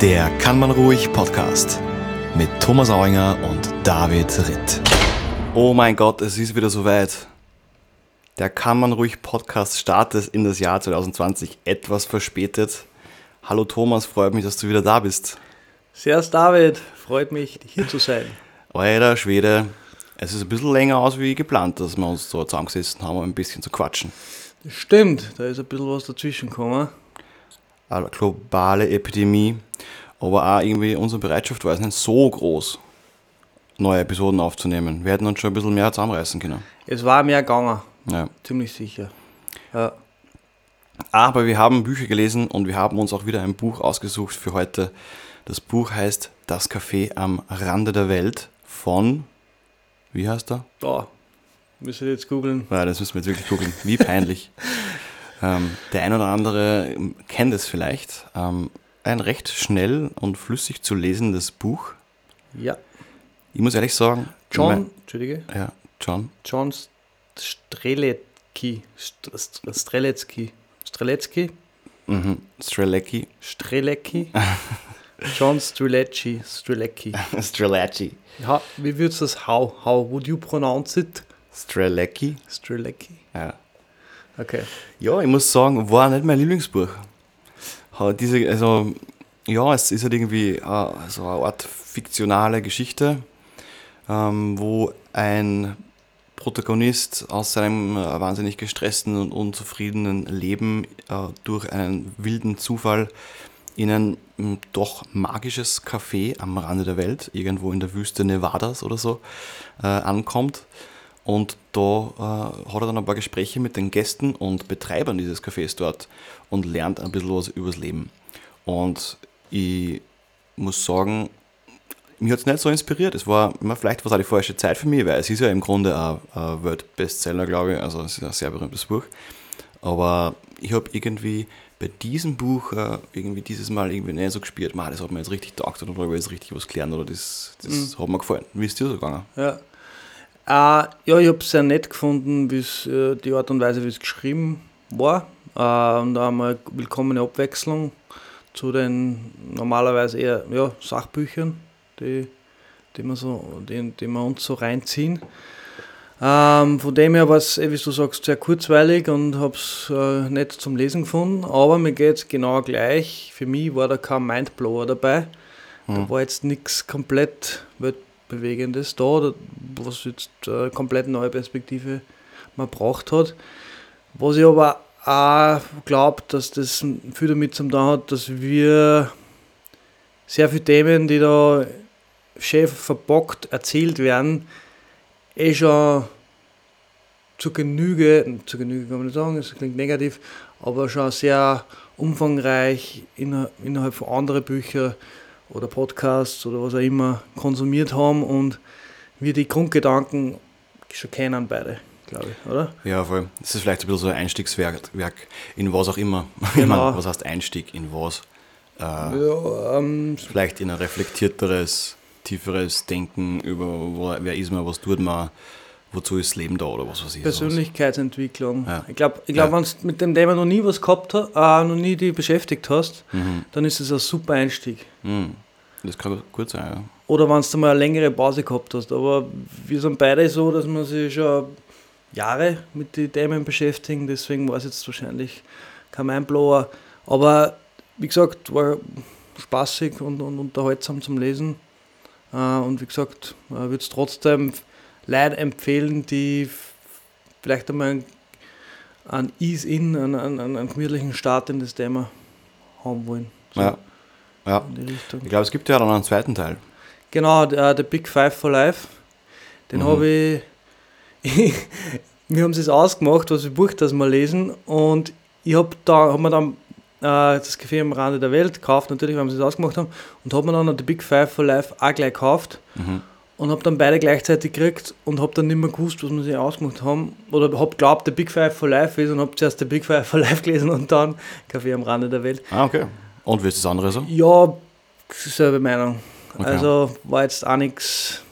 Der Kann man ruhig Podcast mit Thomas Auinger und David Ritt. Oh mein Gott, es ist wieder soweit. Der Kann man ruhig Podcast startet in das Jahr 2020 etwas verspätet. Hallo Thomas, freut mich, dass du wieder da bist. Servus David, freut mich hier zu sein. Alter Schwede, es ist ein bisschen länger aus wie geplant, dass wir uns so zusammengesessen haben, um ein bisschen zu quatschen. Das stimmt, da ist ein bisschen was dazwischen gekommen. Eine globale Epidemie, aber auch irgendwie unsere Bereitschaft war es nicht so groß, neue Episoden aufzunehmen. Wir hätten uns schon ein bisschen mehr zusammenreißen können. Es war mehr gegangen, Ja. ziemlich sicher. Ja. Aber wir haben Bücher gelesen und wir haben uns auch wieder ein Buch ausgesucht für heute. Das Buch heißt Das Café am Rande der Welt von, wie heißt er? Da, müsst ihr jetzt googeln. Ja, das müssen wir jetzt wirklich googeln. Wie peinlich. ähm, der ein oder andere kennt es vielleicht. Ähm, ein recht schnell und flüssig zu lesendes Buch. Ja. Ich muss ehrlich sagen, John, Entschuldige, mein- ja, John. John Strelecki. St- St- Strelecki. Strelecki? Mhm. Strelecki. Strelecki? John Strelecki. Strelecki. Strelecki. Ja, wie würdest du das how? How would you pronounce it? Strelecki. Strelecki. Ja. Okay. Ja, ich muss sagen, war nicht mein Lieblingsbuch. Diese, also, ja, es ist halt irgendwie äh, so eine Art fiktionale Geschichte, ähm, wo ein Protagonist aus seinem äh, wahnsinnig gestressten und unzufriedenen Leben äh, durch einen wilden Zufall in ein m, doch magisches Café am Rande der Welt, irgendwo in der Wüste Nevadas oder so, äh, ankommt. Und da äh, hat er dann ein paar Gespräche mit den Gästen und Betreibern dieses Cafés dort und lernt ein bisschen was übers Leben. Und ich muss sagen, mich hat es nicht so inspiriert. Es war vielleicht was auch die falsche Zeit für mich, weil es ist ja im Grunde ein, ein Weltbestseller, glaube ich. Also es ist ein sehr berühmtes Buch. Aber ich habe irgendwie bei diesem Buch äh, irgendwie dieses Mal irgendwie nicht so gespürt, man, das hat mir jetzt richtig taugt oder darüber jetzt richtig was gelernt oder das, das hat mir gefallen. Wie ist dir so gegangen? Ja. Äh, ja, ich habe es sehr nett gefunden, wie's, äh, die Art und Weise, wie es geschrieben war. Äh, und da einmal willkommene Abwechslung zu den normalerweise eher ja, Sachbüchern, die, die, wir so, die, die wir uns so reinziehen. Ähm, von dem her war es, eh, wie du sagst, sehr kurzweilig und habe es äh, nicht zum Lesen gefunden. Aber mir geht es genau gleich. Für mich war da kein Mindblower dabei. Da war jetzt nichts komplett weltbewegendes da, was jetzt äh, komplett neue Perspektive man braucht hat. Was ich aber auch glaube, dass das viel damit zu tun hat, dass wir sehr viele Themen, die da schön verbockt erzählt werden, eh schon zu Genüge, zu Genüge kann man nicht sagen, das klingt negativ, aber schon sehr umfangreich inner, innerhalb von anderen Büchern oder Podcasts oder was auch immer konsumiert haben und wir die Grundgedanken schon kennen beide, glaube ich, oder? Ja, voll. Das ist vielleicht ein bisschen so ein Einstiegswerk Werk in was auch immer. Genau. was heißt Einstieg in was? Äh, Ja, ähm, vielleicht in ein reflektierteres, tieferes Denken über, wo, wer ist man, was tut man, wozu ist das Leben da oder was weiß ich. Persönlichkeitsentwicklung. Ja. Ich glaube, ich glaub, Ja. wenn du mit dem Thema noch nie was gehabt hast, äh, noch nie dich beschäftigt hast, Mhm. dann ist es ein super Einstieg. Mhm. Das kann gut sein, ja. Oder wenn du mal eine längere Pause gehabt hast. Aber wir sind beide so, dass wir sich schon Jahre mit den Themen beschäftigen, deswegen war es jetzt wahrscheinlich kein Mindblower. Aber wie gesagt, war spaßig und, und unterhaltsam zum Lesen. Äh, und wie gesagt, ich würde es trotzdem Leuten empfehlen, die vielleicht einmal einen- Ease-In, einen, einen, einen gemütlichen Start in das Thema haben wollen. So Ja. ja. die. Ich glaube, es gibt ja dann einen zweiten Teil. Genau, der, der Big Five for Life. Den Mhm. habe ich. wir haben es ausgemacht, was für Buch das mal lesen. Und ich habe da, hab mir dann äh, das Café am Rande der Welt gekauft, natürlich, weil wir es ausgemacht haben. Und habe mir dann The Big Five for Life auch gleich gekauft. Mhm. Und habe dann beide gleichzeitig gekriegt und habe dann nicht mehr gewusst, was wir sich ausgemacht haben. Oder habe glaubt, der Big Five for Life ist und habe zuerst der Big Five for Life gelesen und dann Café am Rande der Welt. Ah, okay. Und wie ist das andere so? Ja, selbe Meinung. Okay. Also war jetzt auch nichts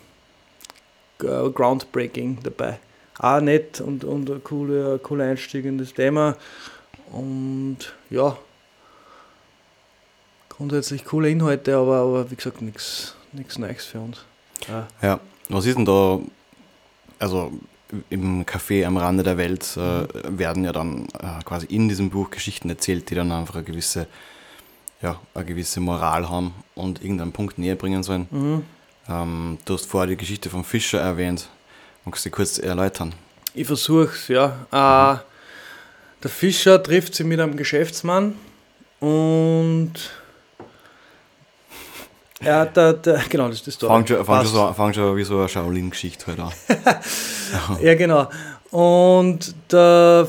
äh, groundbreaking dabei. Auch nett und, und ein cooler, cooler Einstieg in das Thema. Und ja, grundsätzlich coole Inhalte, aber, aber wie gesagt, nichts Neues für uns. Ja. ja, was ist denn da, also im Café am Rande der Welt äh, werden ja dann äh, quasi in diesem Buch Geschichten erzählt, die dann einfach eine gewisse, ja, eine gewisse Moral haben und irgendeinen Punkt näher bringen sollen. Mhm. Ähm, du hast vorher die Geschichte vom Fischer erwähnt. Magst du die kurz erläutern? Ich versuche es, ja. Mhm. Äh, der Fischer trifft sich mit einem Geschäftsmann und ja, der, der, genau, das ist das Story. Fang schon, fang schon, so, fang schon wie so eine Shaolin-Geschichte halt an. ja, genau. Und der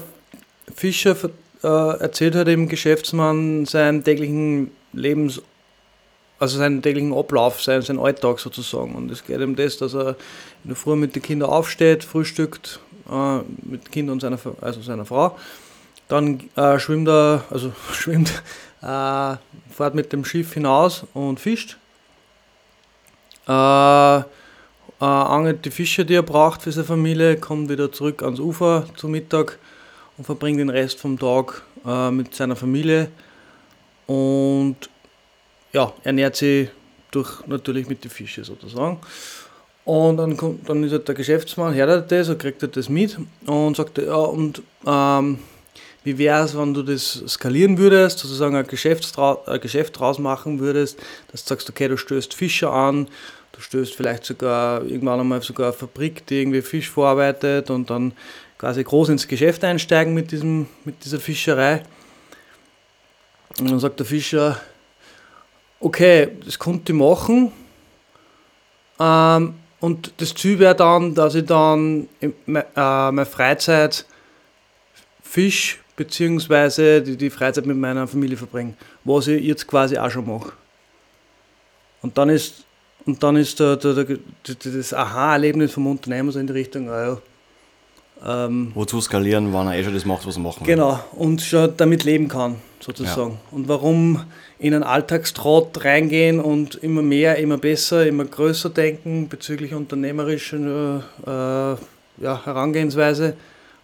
Fischer äh, erzählt halt dem Geschäftsmann seinen täglichen Lebens, also seinen täglichen Ablauf, seinen, seinen Alltag sozusagen. Und es geht um das, dass er in der Früh mit den Kindern aufsteht, frühstückt, äh, mit den Kindern und seiner, also seiner Frau. Dann äh, schwimmt er, also schwimmt, äh, fährt mit dem Schiff hinaus und fischt äh, äh, angelt die Fische, die er braucht für seine Familie, kommt wieder zurück ans Ufer zum Mittag und verbringt den Rest vom Tag äh, mit seiner Familie und ja, ernährt sich durch, natürlich mit den Fischen sozusagen. Und dann, kommt, dann ist halt der Geschäftsmann, hört das und kriegt er das mit und sagt, ja, und ähm, wie wäre es, wenn du das skalieren würdest, sozusagen ein Geschäft, ein Geschäft draus machen würdest, dass du sagst, okay, du stößt Fischer an, Du stößt vielleicht sogar irgendwann einmal sogar eine Fabrik, die irgendwie Fisch verarbeitet und dann quasi groß ins Geschäft einsteigen mit, diesem, mit dieser Fischerei. Und dann sagt der Fischer, okay, das konnte ich machen. Ähm, und das Ziel wäre dann, dass ich dann in, äh, meine Freizeit Fisch bzw. Die, die Freizeit mit meiner Familie verbringe, was ich jetzt quasi auch schon mache. Und dann ist und dann ist der, der, der, das Aha-Erlebnis vom Unternehmer so in die Richtung, ah ja, ähm, Wozu skalieren, wann er eh schon das macht, was er machen will. Genau, und schon damit leben kann, sozusagen. Ja. Und warum in einen Alltagstrott reingehen und immer mehr, immer besser, immer größer denken bezüglich unternehmerischer äh, ja, Herangehensweise,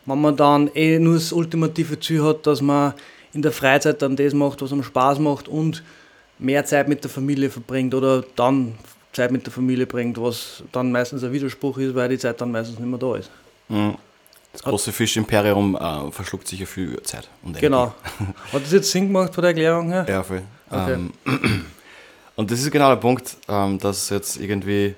wenn man dann eh nur das ultimative Ziel hat, dass man in der Freizeit dann das macht, was einem Spaß macht und mehr Zeit mit der Familie verbringt oder dann Zeit mit der Familie bringt, was dann meistens ein Widerspruch ist, weil die Zeit dann meistens nicht mehr da ist. Mhm. Das große Fischimperium äh, verschluckt sicher viel Zeit. Und genau. Hat das jetzt Sinn gemacht von der Erklärung her? Ja, voll. Okay. Ähm, und das ist genau der Punkt, ähm, dass jetzt irgendwie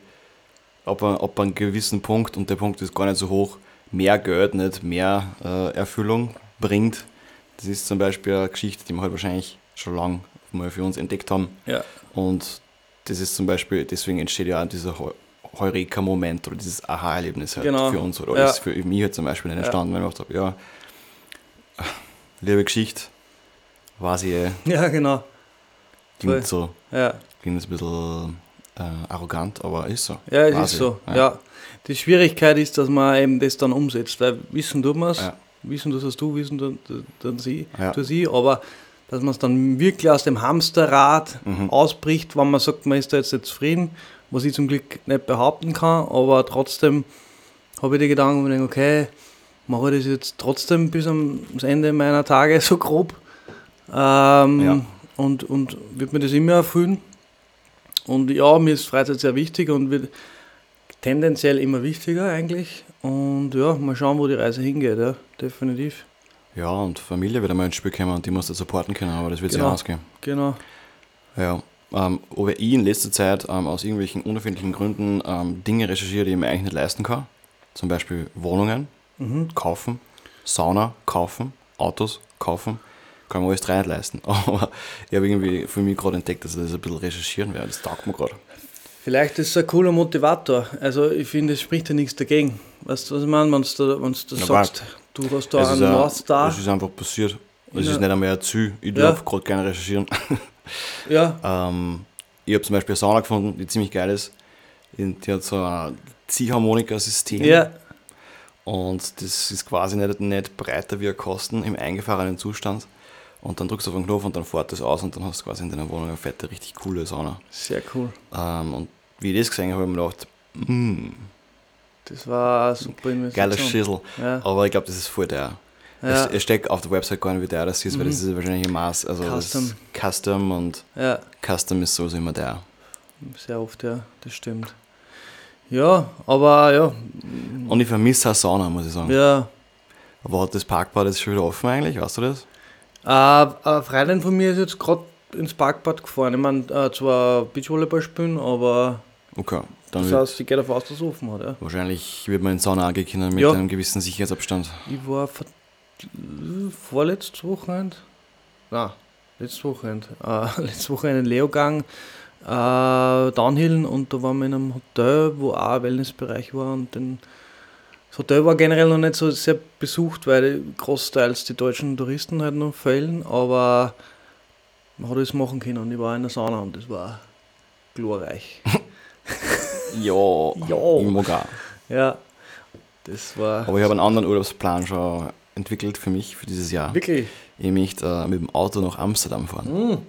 ab, ab einem gewissen Punkt, und der Punkt ist gar nicht so hoch, mehr Geld nicht mehr äh, Erfüllung bringt. Das ist zum Beispiel eine Geschichte, die wir halt wahrscheinlich schon lange mal für uns entdeckt haben. Ja. Und das ist zum Beispiel, deswegen entsteht ja auch dieser Heureka-Moment oder dieses Aha-Erlebnis halt genau. für uns oder ja. ist für mich halt zum Beispiel nicht entstanden, ja. weil ich gedacht habe, ja, liebe Geschichte, war sie eh. Ja, genau. Klingt so, ja. klingt ein bisschen äh, arrogant, aber ist so. Ja, es ist so, ja. ja. Die Schwierigkeit ist, dass man eben das dann umsetzt, weil wissen tut man es, ja. wissen das hast du, wissen dann, dann sie, ja. du sie, aber dass man es dann wirklich aus dem Hamsterrad mhm. ausbricht, wenn man sagt, man ist da jetzt nicht zufrieden, was ich zum Glück nicht behaupten kann, aber trotzdem habe ich die Gedanken und denke, okay, mache ich das jetzt trotzdem bis am Ende meiner Tage so grob ähm, und, und wird mir das immer erfüllen. Und ja, mir ist Freizeit sehr wichtig und wird tendenziell immer wichtiger eigentlich. Und ja, mal schauen, wo die Reise hingeht, ja, definitiv. Ja, und Familie wird einmal ins Spiel kommen und die musst du supporten können, aber das wird genau. sich ausgehen. Genau. Ja. Ähm, aber ich in letzter Zeit ähm, aus irgendwelchen unerfindlichen Gründen ähm, Dinge recherchiere, die ich mir eigentlich nicht leisten kann. Zum Beispiel Wohnungen mhm. kaufen, Sauna kaufen, Autos kaufen. Kann man alles drei nicht leisten. Aber ich habe irgendwie für mich gerade entdeckt, dass ich das ein bisschen recherchieren werde. Das taugt mir gerade. Vielleicht ist es ein cooler Motivator. Also ich finde, es spricht ja nichts dagegen. Weißt du, was ich meine? Wenn du, wenn du sagst. Du hast da einen North Star. Das ist einfach passiert. Das ist nicht einmal ein Ziel. Ich ja. darf gerade gerne recherchieren. ja. ähm, ich habe zum Beispiel eine Sauna gefunden, die ziemlich geil ist. Die hat so ein Ziehharmonika-System. Ja. Und das ist quasi nicht, nicht breiter wie ein Kosten im eingefahrenen Zustand. Und dann drückst du auf den Knopf und dann fährt das aus und dann hast du quasi in deiner Wohnung eine fette, richtig coole Sauna. Sehr cool. Ähm, und wie ich das gesehen habe, habe ich mir gedacht, mm, das war super Investition. Geiler Schüssel. Ja. Aber ich glaube, das ist voll der. Es, es steckt auf der Website gar nicht, wie der das ist, weil das ist wahrscheinlich im Maß. Also Custom. Custom und Ja, Custom ist sowieso immer der. sehr oft, ja, das stimmt. Ja, aber ja, Und ich vermisse auch Sauna, muss ich sagen. ja. Aber hat das Parkbad jetzt schon wieder offen eigentlich? Weißt du das? Äh, Freundin von mir ist jetzt gerade ins Parkbad gefahren. Ich meine, äh, zwar Beachvolleyball spielen, aber Okay. Dann das heißt, ich gehe davon aus, dass es offen hat. Ja. wahrscheinlich wird man in Sauna angehen können mit Ja. einem gewissen Sicherheitsabstand. Ich war vor, vorletztes Wochenende, nein, letztes Wochenende, äh, letztes Wochenende in Leogang, äh, Downhillen und da waren wir in einem Hotel, wo auch ein Wellnessbereich war und den, das Hotel war generell noch nicht so sehr besucht, weil großteils die deutschen Touristen halt noch fehlen, aber man hat es machen können und ich war in der Sauna und das war glorreich. Ja, Ja. ich mag auch. Ja, das war Aber ich habe einen anderen Urlaubsplan schon entwickelt für mich, für dieses Jahr. wirklich, Ich möchte äh, mit dem Auto nach Amsterdam fahren.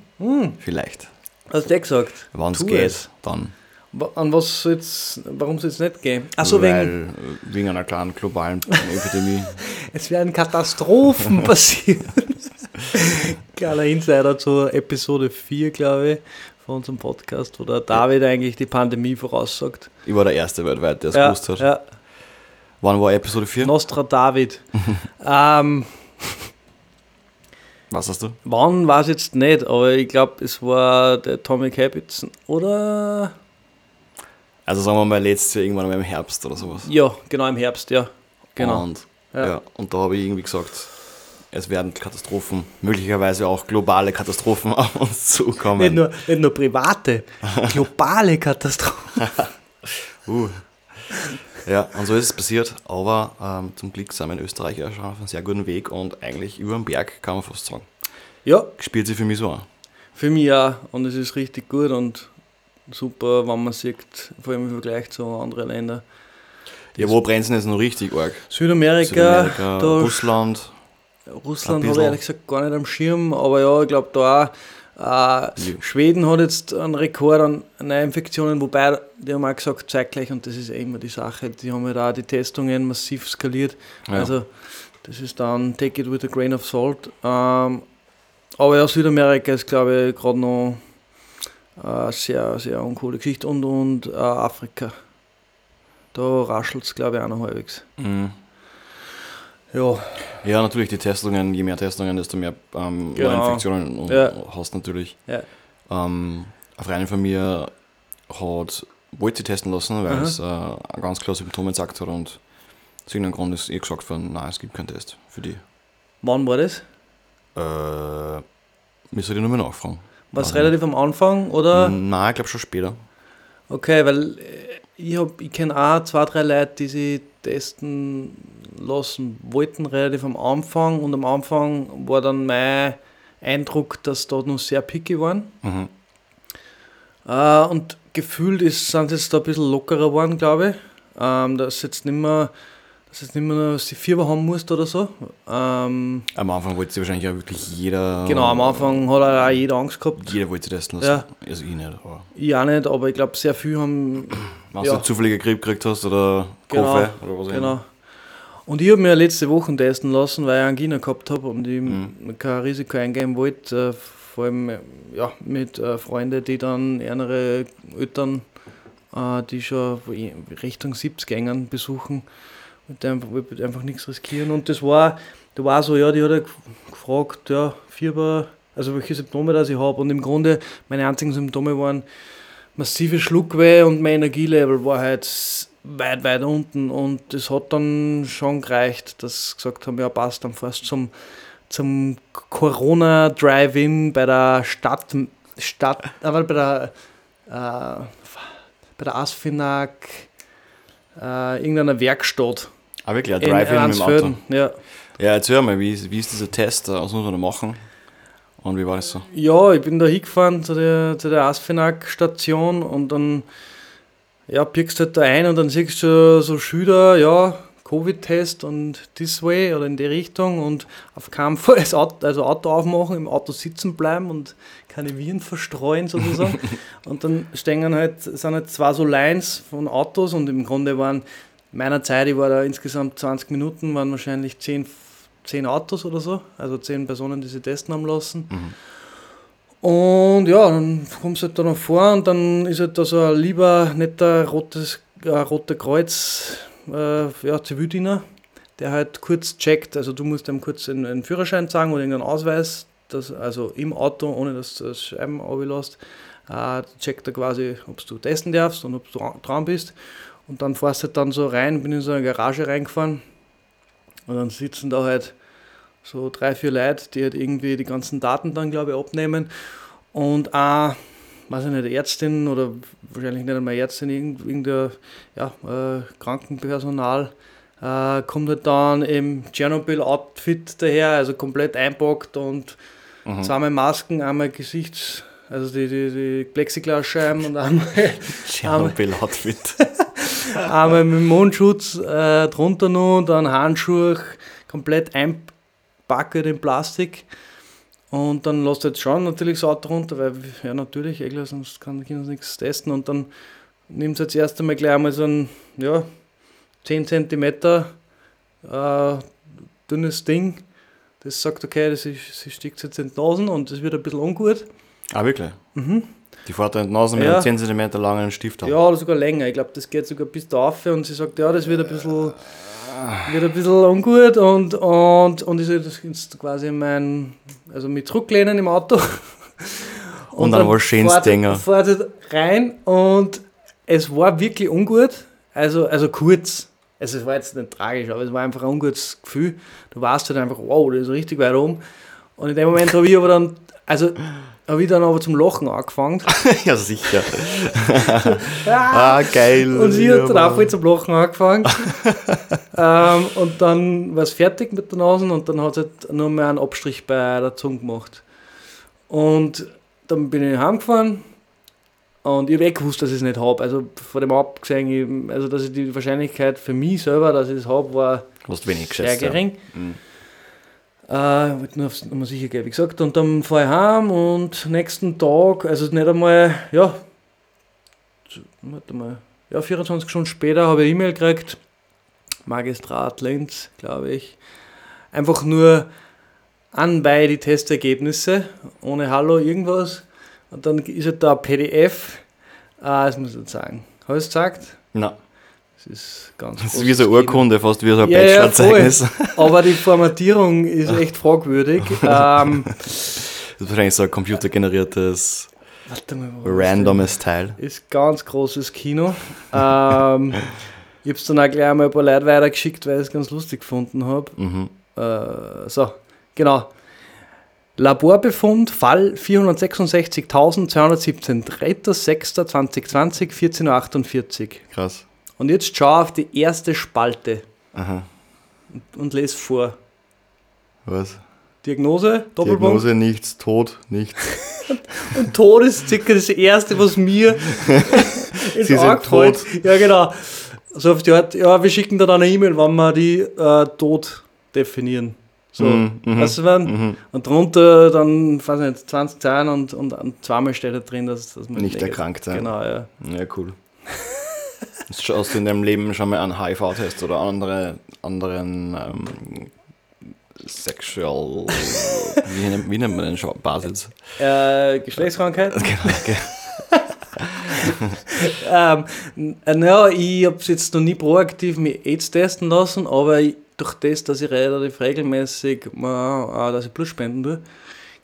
Vielleicht. hast du ja gesagt. Wenn es geht, es. dann. An was soll's, warum soll es nicht gehen? Achso, wegen, Weil, äh, wegen einer kleinen globalen Epidemie. es werden Katastrophen passieren. Kleiner Insider zur Episode 4, glaube ich, von unserem Podcast, wo der David eigentlich die Pandemie voraussagt. Ich war der Erste weltweit, der es Ja, gewusst hat. ja, Wann war Episode 4? Nostra David. ähm, Was hast du? wann war es jetzt nicht, aber ich glaube, es war der Tommy Habits oder. Also sagen wir mal letztes Jahr irgendwann mal im Herbst oder sowas. Ja, genau im Herbst, ja. Genau. Und, Ja. ja. und da habe ich irgendwie gesagt, es werden Katastrophen, möglicherweise auch globale Katastrophen auf uns zukommen. Nicht nur, nicht nur private, globale Katastrophen. Uh. Ja, und so ist es passiert, aber ähm, zum Glück sind wir in Österreich ja schon auf einem sehr guten Weg und eigentlich über den Berg kann man fast sagen. Ja, Spielt sich für mich so an. Für mich auch. Und es ist richtig gut und super, wenn man sieht, vor allem im Vergleich zu anderen Ländern. Ja, wo brennt es jetzt noch richtig arg? Südamerika, Südamerika, da Russland. Russland habe ich ehrlich gesagt gar nicht am Schirm, aber ja, ich glaube da auch. Äh, Ja. Schweden hat jetzt einen Rekord an Neuinfektionen, wobei die haben auch gesagt, zeitgleich, und das ist eh immer die Sache, die haben ja da die Testungen massiv skaliert. Ja. Also das ist dann take it with a grain of salt. Ähm, aber ja, Südamerika ist glaube ich gerade noch eine sehr, sehr uncoole Geschichte und, und äh, Afrika. Da raschelt es glaube ich auch noch halbwegs. Mhm. Ja, Ja, natürlich die Testungen, je mehr Testungen, desto mehr ähm, Genau. Neuinfektionen und Ja. hast natürlich. ja. Ähm, eine Freundin von mir hat, wollte sie testen lassen, weil es äh, ganz klar Symptome gezeigt hat und aus irgendeinem Grund ist ihr gesagt worden, nein, es gibt keinen Test für die. Wann war das? Äh, müsste ich nochmal nachfragen. War es relativ am Anfang oder? Nein, ich glaube schon später. Okay, weil äh, ich, hab- ich kenne auch zwei, drei Leute, die sich testen lassen wollten, relativ am Anfang. Und am Anfang war dann mein Eindruck, dass da noch sehr picky waren. Mhm. Äh, und gefühlt ist, sind sie jetzt da ein bisschen lockerer geworden, glaube ich. Ähm, dass jetzt nicht mehr, dass jetzt nicht mehr die Fieber haben musst oder so. Ähm, Am Anfang wollte sie wahrscheinlich auch wirklich jeder. genau, am Anfang hat auch jeder Angst gehabt. Jeder wollte sie testen lassen. Also ich nicht. Aber Ich auch nicht, aber ich glaube, sehr viel haben wenn Ja. du zufällige Grippe gekriegt hast oder Genau, Koffe oder was auch Genau. immer. Und ich habe mir letzte Woche testen lassen, weil ich Angina gehabt habe und ich Mhm. kein Risiko eingehen wollte. Äh, vor allem äh, ja, mit äh, Freunden, die dann ärmere Eltern, die schon Richtung 70 gängen, besuchen. Die einfach, wollte einfach nichts riskieren. Und das war, da war so, ja, die hat ja gefragt, ja, Fieber, also welche Symptome das ich habe. Und im Grunde meine einzigen Symptome waren massive Schluckweh und mein Energielevel war halt weit, weit unten. Und das hat dann schon gereicht, dass sie gesagt haben, ja passt, dann du zum, zum Corona-Drive-In bei der Stadt, Stadt aber bei der, äh, bei der Asfinag, äh, irgendeiner Werkstatt Ah, wirklich, ein in Drive-In mit dem Auto. Ja. Ja, erzähl mal, wie, ist- wie ist dieser Test? Was muss man da machen? Und wie war das so? Ja, ich bin da hingefahren zu der, zu der Asfinag-Station und dann ja, pickst halt da ein und dann siehst du so Schilder, ja, Covid-Test und this way oder in die Richtung und auf keinen Fall das Auto, also Auto aufmachen, im Auto sitzen bleiben und keine Viren verstreuen sozusagen. und dann stehen halt, sind halt zwei so Lines von Autos und im Grunde waren meiner Zeit, ich war da insgesamt 20 Minuten, waren wahrscheinlich 10, zehn Autos oder so, also zehn Personen, die sie testen haben lassen. Und ja, dann kommst du halt da noch vor und dann ist halt da so ein lieber, netter rotes, äh, roter Kreuz, äh, ja, Zivildiener, der halt kurz checkt, also du musst ihm kurz einen, einen Führerschein zeigen oder irgendeinen Ausweis, das, also im Auto, ohne dass du das Scheiben lässt, äh, checkt er quasi, ob du testen darfst und ob du dran bist. Und dann fährst du halt dann so rein, bin in so eine Garage reingefahren und dann sitzen da halt so drei, vier Leute, die halt irgendwie die ganzen Daten dann, glaube ich, abnehmen. Und auch, weiß ich nicht, Ärztin oder wahrscheinlich nicht einmal Ärztin, irgendein ja, äh, Krankenpersonal äh, kommt halt dann im Tschernobyl-Outfit daher, also komplett einpackt und mhm. zweimal Masken, einmal Gesichts-, also die, die, die Plexiglasscheiben und einmal. Tschernobyl-Outfit. einmal mit Mundschutz äh, drunter noch, dann Handschuhe, komplett einpacken in Plastik. Und dann lässt du jetzt schauen, natürlich das Auto runter, weil, ja, natürlich, eh sonst kann ich nichts testen. Und dann nimmt jetzt erst einmal gleich einmal so ein, ja, 10 cm äh, dünnes Ding, das sagt, okay, das ist, sie steckt jetzt in die Nasen und das wird ein bisschen ungut. Ah, wirklich? Mhm. Die fährt in die Nase mit ja. einem 10 cm langen Stift haben. Ja, oder sogar länger. Ich glaube, das geht sogar bis da auf und sie sagt, ja, das wird ein bisschen, wird ein bisschen ungut und, und, und ich das ist quasi mein, also mit zurücklehnen im Auto. Und, und dann, war schön Dinger. Fährt halt rein und es war wirklich ungut, also, also kurz. Also es war jetzt nicht tragisch, aber es war einfach ein ungutes Gefühl. Du warst halt einfach, wow, das ist richtig weit oben. Und in dem Moment habe ich aber dann, also habe ich dann aber zum Lachen angefangen. ja, sicher. ah, geil. Und sie hat dann auch voll zum Lachen angefangen. ähm, und dann war es fertig mit der Nase und dann hat sie halt nur mehr einen Abstrich bei der Zunge gemacht. Und dann bin ich heimgefahren und ich habe eh gewusst, dass ich es nicht habe. Also von dem abgesehen, also dass ich die Wahrscheinlichkeit für mich selber, dass ich es habe, war sehr geschätzt, gering. Ja. Mhm. Äh, wollte nur aufs sicher gehen, wie gesagt. Und dann fahre ich heim und nächsten Tag, also nicht einmal, ja, warte mal, ja, 24 Stunden später habe ich E-Mail gekriegt. Magistrat Linz, glaube ich. Einfach nur anbei die Testergebnisse, ohne Hallo, irgendwas. Und dann ist halt da PDF. Ah, das muss ich jetzt sagen. Ich es gesagt? Nein. Das ist ganz Das ist wie so eine Urkunde, fast wie so ein ja, Bachelorzeugnis. Ja, Aber die Formatierung ist echt fragwürdig. ähm, das ist wahrscheinlich so ein computergeneriertes, randomes Teil. Ist ganz großes Kino. ähm, ich habe es dann auch gleich einmal ein paar Leute weitergeschickt, weil ich es ganz lustig gefunden habe. Mhm. Äh, so, genau. Laborbefund Fall 466.217, 3.6.2020, 14.48 Uhr. Krass. Und jetzt schau auf die erste Spalte Aha. Und, und lese vor. Was? Diagnose, Doppelpunkt. Diagnose nichts, Tod nichts. und Tod ist circa das Erste, was mir ins Auge fällt. Ja, genau. So auf die Art, ja, wir schicken da dann eine E-Mail, wann wir die äh, Tod definieren. So, mm, mm, weißt du, mm, mm, Und drunter dann, weiß nicht, 20 Zeilen und, und, und zweimal steht da drin, dass, dass man nicht erkrankt sein. Genau, ja. Ja, cool. Hast du in deinem Leben schon mal einen HIV-Test oder andere, anderen ähm, Sexual. wie, nennt, wie nennt man den Basis? Äh, Geschlechtskrankheit? Genau, okay. ähm, naja, ich habe es jetzt noch nie proaktiv mit AIDS testen lassen, aber durch das, dass ich relativ regelmäßig mal, dass ich Blut spenden tue,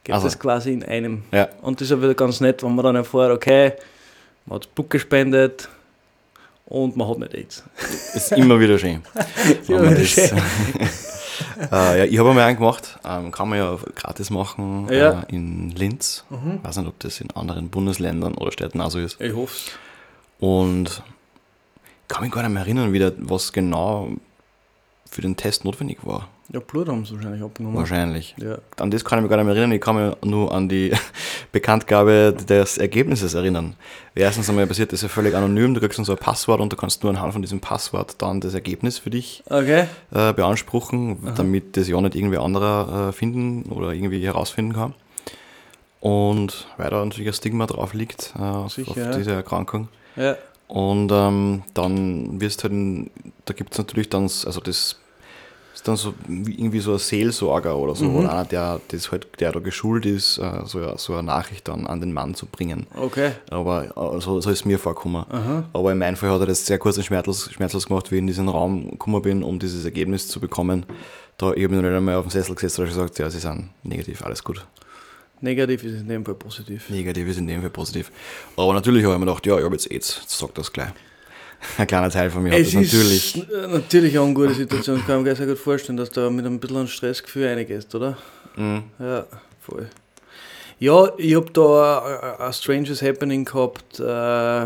geht also. das quasi in einem. Ja. Und das ist ja wieder ganz nett, wenn man dann erfährt, okay, man hat Blut gespendet, und man hat nicht AIDS. Ist immer wieder schön. immer wieder schön. äh, ja, ich habe einmal einen gemacht, ähm, kann man ja gratis machen ja. Äh, in Linz. Mhm. Ich weiß nicht, ob das in anderen Bundesländern oder Städten auch so ist. Ich hoffe es. Und ich kann mich gar nicht mehr erinnern, wieder, was genau für den Test notwendig war. Ja, Blut haben sie wahrscheinlich abgenommen. Wahrscheinlich. Ja. An das kann ich mich gar nicht mehr erinnern. Ich kann mich nur an die Bekanntgabe des Ergebnisses erinnern. Erstens einmal passiert das ja völlig anonym. Du kriegst dann so ein Passwort und du kannst nur anhand von diesem Passwort dann das Ergebnis für dich okay. äh, beanspruchen, Aha. damit das ja nicht irgendwie anderer äh, finden oder irgendwie herausfinden kann. Und weil da natürlich ein Stigma drauf liegt äh, Sicher, auf ja. diese Erkrankung. Ja. Und ähm, dann wirst halt, da gibt es natürlich dann, also das ist dann so wie- irgendwie so ein Seelsorger oder so, oder einer, der, das halt, der da geschult ist, äh, so, eine- so eine Nachricht dann an den Mann zu bringen. Okay. Aber äh, so, so ist es mir vorgekommen. Aber in meinem Fall hat er das sehr kurz und schmerzlos, schmerzlos gemacht, wie ich in diesen Raum gekommen bin, um dieses Ergebnis zu bekommen. Da, ich habe noch nicht einmal auf den Sessel gesetzt und gesagt, ja, sie sind negativ, alles gut. Negativ ist in dem Fall positiv. Negativ ist in dem Fall positiv. Aber natürlich habe ich mir gedacht, ja, ich habe jetzt AIDS, sag das gleich. Ein kleiner Teil von mir hat das natürlich. ist natürlich auch eine gute Situation. Ich kann mir sehr gut vorstellen, dass du mit ein bisschen Stressgefühl reingehst, oder? Mhm. Ja, voll. Ja, ich habe da ein- stranges Happening gehabt. Äh,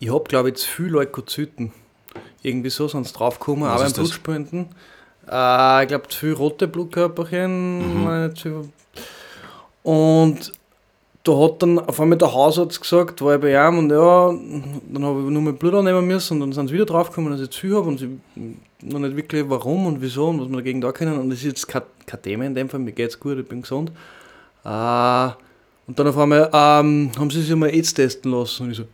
ich habe, glaube ich, zu viel Leukozyten. Irgendwie so, sonst draufgekommen, Was aber im? Blutspenden. Äh, ich glaube, zu viel rote Blutkörperchen. Mhm. Und da hat dann auf einmal der Hausarzt gesagt, war ich bei ihm und ja, dann habe ich nur mein Blut annehmen müssen und dann sind sie wieder draufgekommen, dass ich zu viel habe und sie noch nicht wirklich warum und wieso und was wir dagegen da können. Und das ist jetzt kein, kein Thema in dem Fall, mir geht's gut, ich bin gesund. Äh, und dann auf einmal ähm, haben sie sich mal AIDS testen lassen und ich so.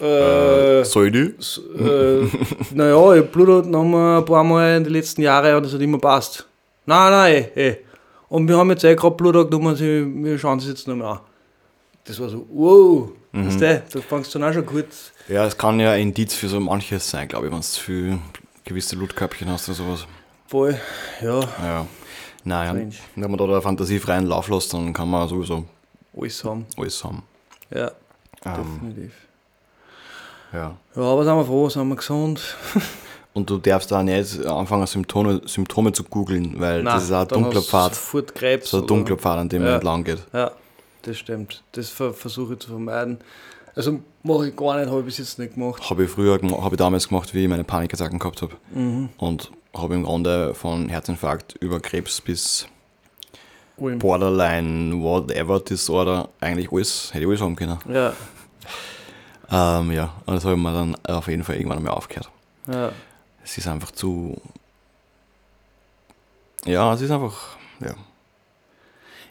äh, Soll die? s- äh, naja, ich Blut noch mal ein paar Mal in den letzten Jahren und das hat immer passt. Nein, nein, eh. Und wir haben jetzt eh gerade Blut genommen, sie, wir schauen es jetzt noch mal an. Das war so, wow, weißt du, da fangst du dann auch schon gut. Ja, es kann ja ein Indiz für so manches sein, glaube ich, wenn du zu viel gewisse Blutköpfchen hast oder sowas. Voll, ja, Ja. Naja, Strange. wenn man da der Fantasie freien Lauf lässt, dann kann man sowieso alles haben. alles haben. Ja, Ähm, definitiv. ja. Ja, aber sind wir froh, sind wir gesund. Und du darfst da nicht anfangen, Symptome, Symptome zu googeln, weil Nein, das ist ein dunkler Pfad. Sofort Krebs. So ein dunkler Pfad, an dem man Ja. entlang geht. Ja, das stimmt. Das ver versuche ich zu vermeiden. Also mache ich gar nicht, habe ich bis jetzt nicht gemacht. Habe ich früher, habe ich damals gemacht, wie ich meine Panikattacken gehabt habe. Mhm. Und habe im Grunde von Herzinfarkt über Krebs bis Ulm. Borderline, whatever Disorder, eigentlich alles, hätte ich alles haben können. Ja, Ähm, ja, und das habe ich mir dann auf jeden Fall irgendwann einmal aufgehört. ja. Es ist einfach zu. Ja, es ist einfach. Ja.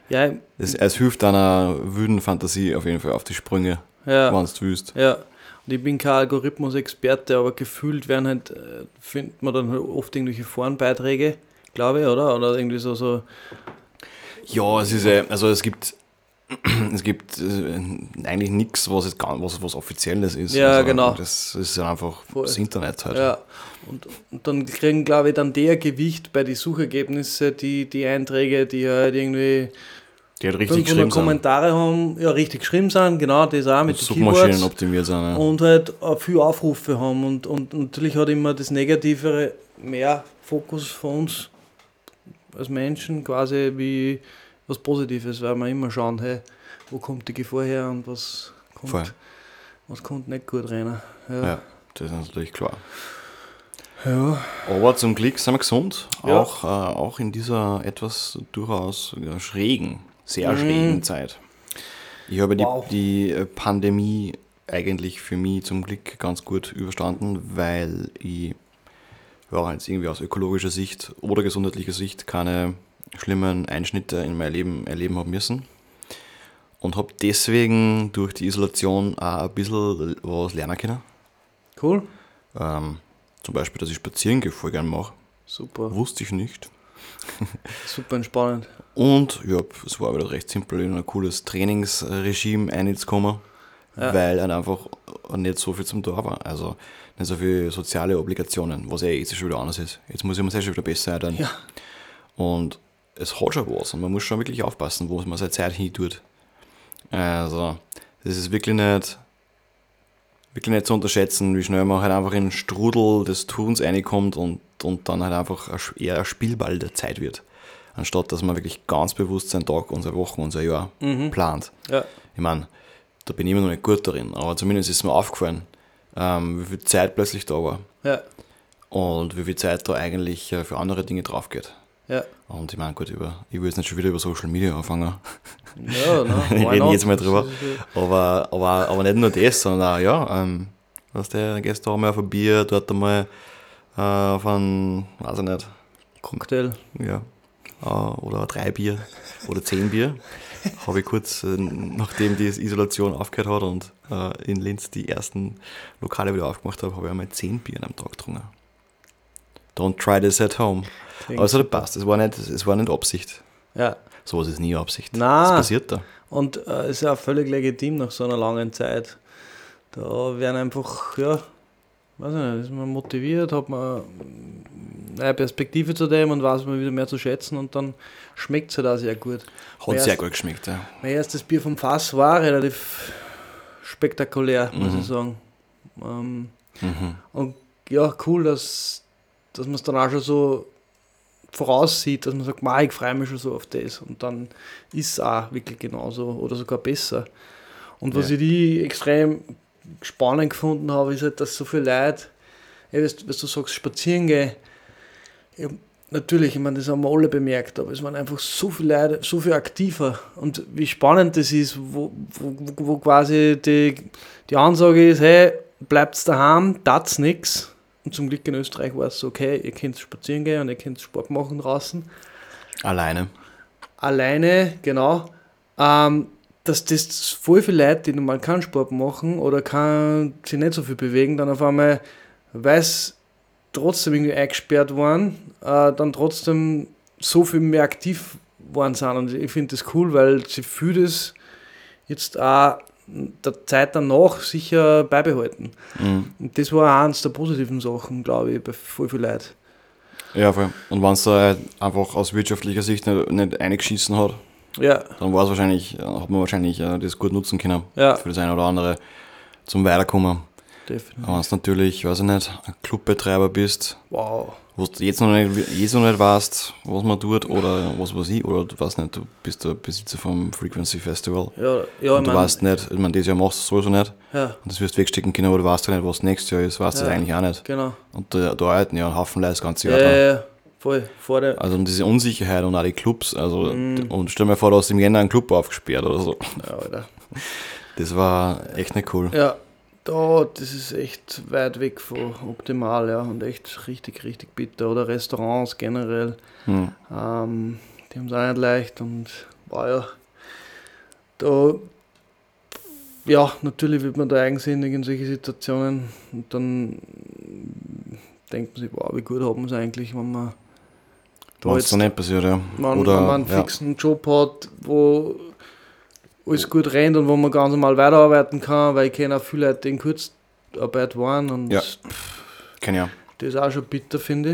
Ja, Es, es hilft deiner wüden Fantasie auf jeden Fall auf die Sprünge, ja. wenn du willst. Ja, und ich bin kein Algorithmus-Experte, aber gefühlt werden halt, äh, findet man dann halt oft irgendwelche Forenbeiträge, glaube ich, oder? Oder irgendwie so, so Ja, es ist äh, also es gibt. Es gibt äh, eigentlich nichts, was, jetzt gar- was, was Offizielles ist. Ja, also, genau. Das ist einfach Voll. das Internet halt. ja. Und, und dann kriegen, glaube ich, dann der Gewicht bei den Suchergebnissen, die, die Einträge, die halt irgendwie Die halt richtig 500 geschrieben sind. Kommentare haben, ja, richtig geschrieben sind, genau, das auch mit den Suchmaschinen optimiert sind. Ja. und halt viel Aufrufe haben und, und natürlich hat immer das Negativere mehr Fokus von uns als Menschen quasi wie was Positives, weil wir immer schauen, hey, wo kommt die Gefahr her und was Voll. kommt, was kommt nicht gut rein. Ja. ja, das ist natürlich klar. ja. Aber zum Glück sind wir gesund, Ja. auch, äh, auch in dieser etwas durchaus schrägen, sehr Mhm. schrägen Zeit. Ich habe Wow. die, die Pandemie eigentlich für mich zum Glück ganz gut überstanden, weil ich ja, jetzt irgendwie aus ökologischer Sicht oder gesundheitlicher Sicht keine schlimmen Einschnitte in mein Leben erleben habe müssen. Und habe deswegen durch die Isolation auch ein bisschen was lernen können. Cool. Ähm, zum Beispiel, dass ich spazieren gehe, voll gerne mache. Super. Wusste ich nicht. Super entspannend. Und ja, es war wieder recht simpel, in ein cooles Trainingsregime einzukommen, Ja. weil halt einfach nicht so viel zum Tor war. Also nicht so viele soziale Obligationen, was eh jetzt schon wieder anders ist. Jetzt muss ich mir selbst schon wieder besser sein. Ja. Und es hat schon was und man muss schon wirklich aufpassen, wo man seine Zeit hin tut. Also, das ist wirklich nicht, wirklich nicht zu unterschätzen, wie schnell man halt einfach in den Strudel des Tuns reinkommt und, und dann halt einfach eher ein Spielball der Zeit wird. Anstatt dass man wirklich ganz bewusst seinen Tag, unsere Wochen, unser Jahr Mhm. plant. Ja. Ich meine, da bin ich immer noch nicht gut darin, aber zumindest ist mir aufgefallen, ähm, wie viel Zeit plötzlich da war Ja. und wie viel Zeit da eigentlich äh, für andere Dinge drauf geht. Ja. Und ich meine, gut, über, ich will jetzt nicht schon wieder über Social Media anfangen, Ja, why reden not? jetzt mal drüber. Aber, aber, aber nicht nur das, sondern auch, ja, ähm, du, dann gehst du auch mal auf ein Bier, dort einmal äh, auf ein, weiß ich nicht, Cocktail. ja, äh, oder drei Bier oder zehn Bier. Habe ich kurz, äh, nachdem die Isolation aufgehört hat und äh, in Linz die ersten Lokale wieder aufgemacht habe, habe ich einmal zehn Bier am Tag getrunken. Don't try this at home. Hat super. gepasst. Es war nicht, es war nicht Absicht. Ja, Sowas ist nie Absicht. Na. Das passiert da. und äh, ist ja auch völlig legitim nach so einer langen Zeit. Da werden einfach, ja, weiß ich nicht, ist man motiviert, hat man eine Perspektive zu dem und weiß man wieder mehr zu schätzen und dann schmeckt es halt auch sehr gut. Hat Wer sehr ist- gut geschmeckt, ja. Mein erstes Bier vom Fass war relativ spektakulär, muss Mhm. ich sagen. Ähm, Mhm. und ja, cool, dass, dass man es dann auch schon so voraussieht, dass man sagt, "Ma, ich freue mich schon so auf das. Und dann ist es auch wirklich genauso oder sogar besser. Und was Ja. ich die extrem spannend gefunden habe, ist halt, dass so viele Leute, wenn du sagst, spazieren gehen, ja, natürlich, ich meine, das haben wir alle bemerkt, aber es waren einfach so viele Leute, so viel aktiver. Und wie spannend das ist, wo, wo, wo- wo quasi die, die Ansage ist, hey, bleibt daheim, tat's nix. Und zum Glück in Österreich war es so, okay, ihr könnt spazieren gehen und ihr könnt Sport machen draußen. Alleine. Alleine, genau. Ähm, dass das voll viele Leute, die normal keinen Sport machen oder kann, sich nicht so viel bewegen, dann auf einmal, weil es trotzdem irgendwie eingesperrt waren, äh, dann trotzdem so viel mehr aktiv worden sind. Und ich finde das cool, weil sie für das jetzt auch der Zeit danach sicher beibehalten. Mhm. Und das war eines der positiven Sachen, glaube ich, bei voll vielen Leuten. Ja, voll. Und wenn es da einfach aus wirtschaftlicher Sicht nicht, nicht eingeschissen hat, Ja, dann war es wahrscheinlich, äh, hat man wahrscheinlich äh, das gut nutzen können ja, für das eine oder andere zum Weiterkommen. Definitiv. Aber wenn du natürlich, weiß ich nicht, ein Clubbetreiber bist, Wow. wo du jetzt noch nicht, jetzt noch nicht weißt, was man tut oder was weiß ich, oder du weißt nicht, du bist der Besitzer vom Frequency Festival. Ja, ja, und ich du mein, weißt nicht, ich meine, dieses Jahr machst du es sowieso nicht. ja, Und das wirst du wegstecken können, aber du weißt ja nicht, was nächstes Jahr ist, weißt du Ja. das eigentlich auch nicht. genau. Und da, da arbeiten ja ein Haufen Leute das ganze Ja, Jahr dran. ja, ja, voll. Vor der, Also und diese Unsicherheit und auch die Clubs, also Mhm. und stell mir vor, du hast im Jänner einen Club aufgesperrt oder so. ja, Alter. Das war echt nicht cool. Ja, da, das ist echt weit weg von optimal, ja, und echt richtig, richtig bitter. Oder Restaurants generell, Hm. ähm, die haben es auch nicht leicht und war ja, da, ja, natürlich wird man da eigensinnig in solche Situationen und dann denkt man sich, wow, wie gut haben wir es eigentlich, wenn man da da nicht passiert, ja. man, Oder, wenn man einen ja. fixen Job hat, wo alles gut rennt und wo man ganz normal weiterarbeiten kann, weil ich kenne auch viele Leute, die in Kurzarbeit waren und Ja. Kenn ja. das ist auch schon bitter, finde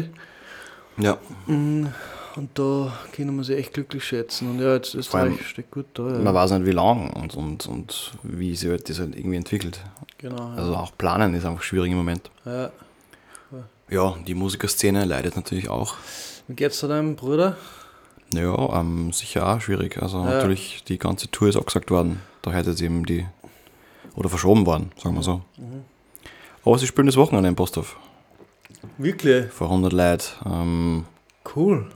ich. Ja. Mm, Und da können wir sich echt glücklich schätzen. Und ja, jetzt allem, Österreich steht gut da. Ja. Man weiß nicht, wie lang und, und, und wie sich halt das halt irgendwie entwickelt. genau. Also auch planen ist einfach schwierig im Moment. ja. Ja, die Musikerszene leidet natürlich auch. Wie geht's zu deinem Bruder? Ja, ähm, sicher auch schwierig. Also Ja. natürlich, die ganze Tour ist abgesagt worden. Da hätte jetzt eben die, oder verschoben worden, sagen wir so. Mhm. Aber sie spielen das Wochenende in Posthof. Wirklich? Vor 100 Leute. Ähm, Cool.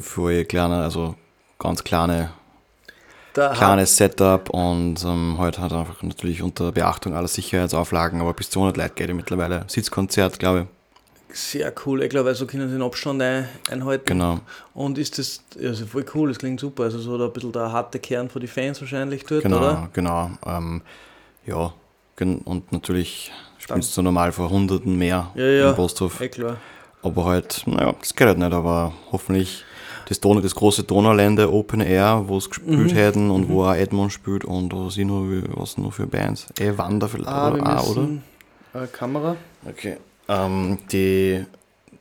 für kleine, also ganz kleine, Da kleines Setup und ähm, heute hat einfach natürlich unter Beachtung aller Sicherheitsauflagen, aber bis zu 100 Leute geht ja mittlerweile. Sitzkonzert, glaube ich. Sehr cool. Ich glaube, so können sie den Abstand ein, einhalten. Genau. Und ist das, also voll cool, das klingt super. Also so da ein bisschen der harte Kern für die Fans wahrscheinlich dort, Genau, oder? genau. Ähm, ja, und natürlich spielst du normal vor Hunderten mehr Ja, ja. im Posthof. Eh klar. Aber halt, naja, das geht halt nicht, aber hoffentlich das, Donau, das große Donaulände Open Air, wo es gespielt Mhm. hätten und wo auch Edmund spielt und was, ich noch, was noch für Bands. Eh, Wander vielleicht, Ah, oder? auch, oder? äh, Kamera. Okay. Ähm, die,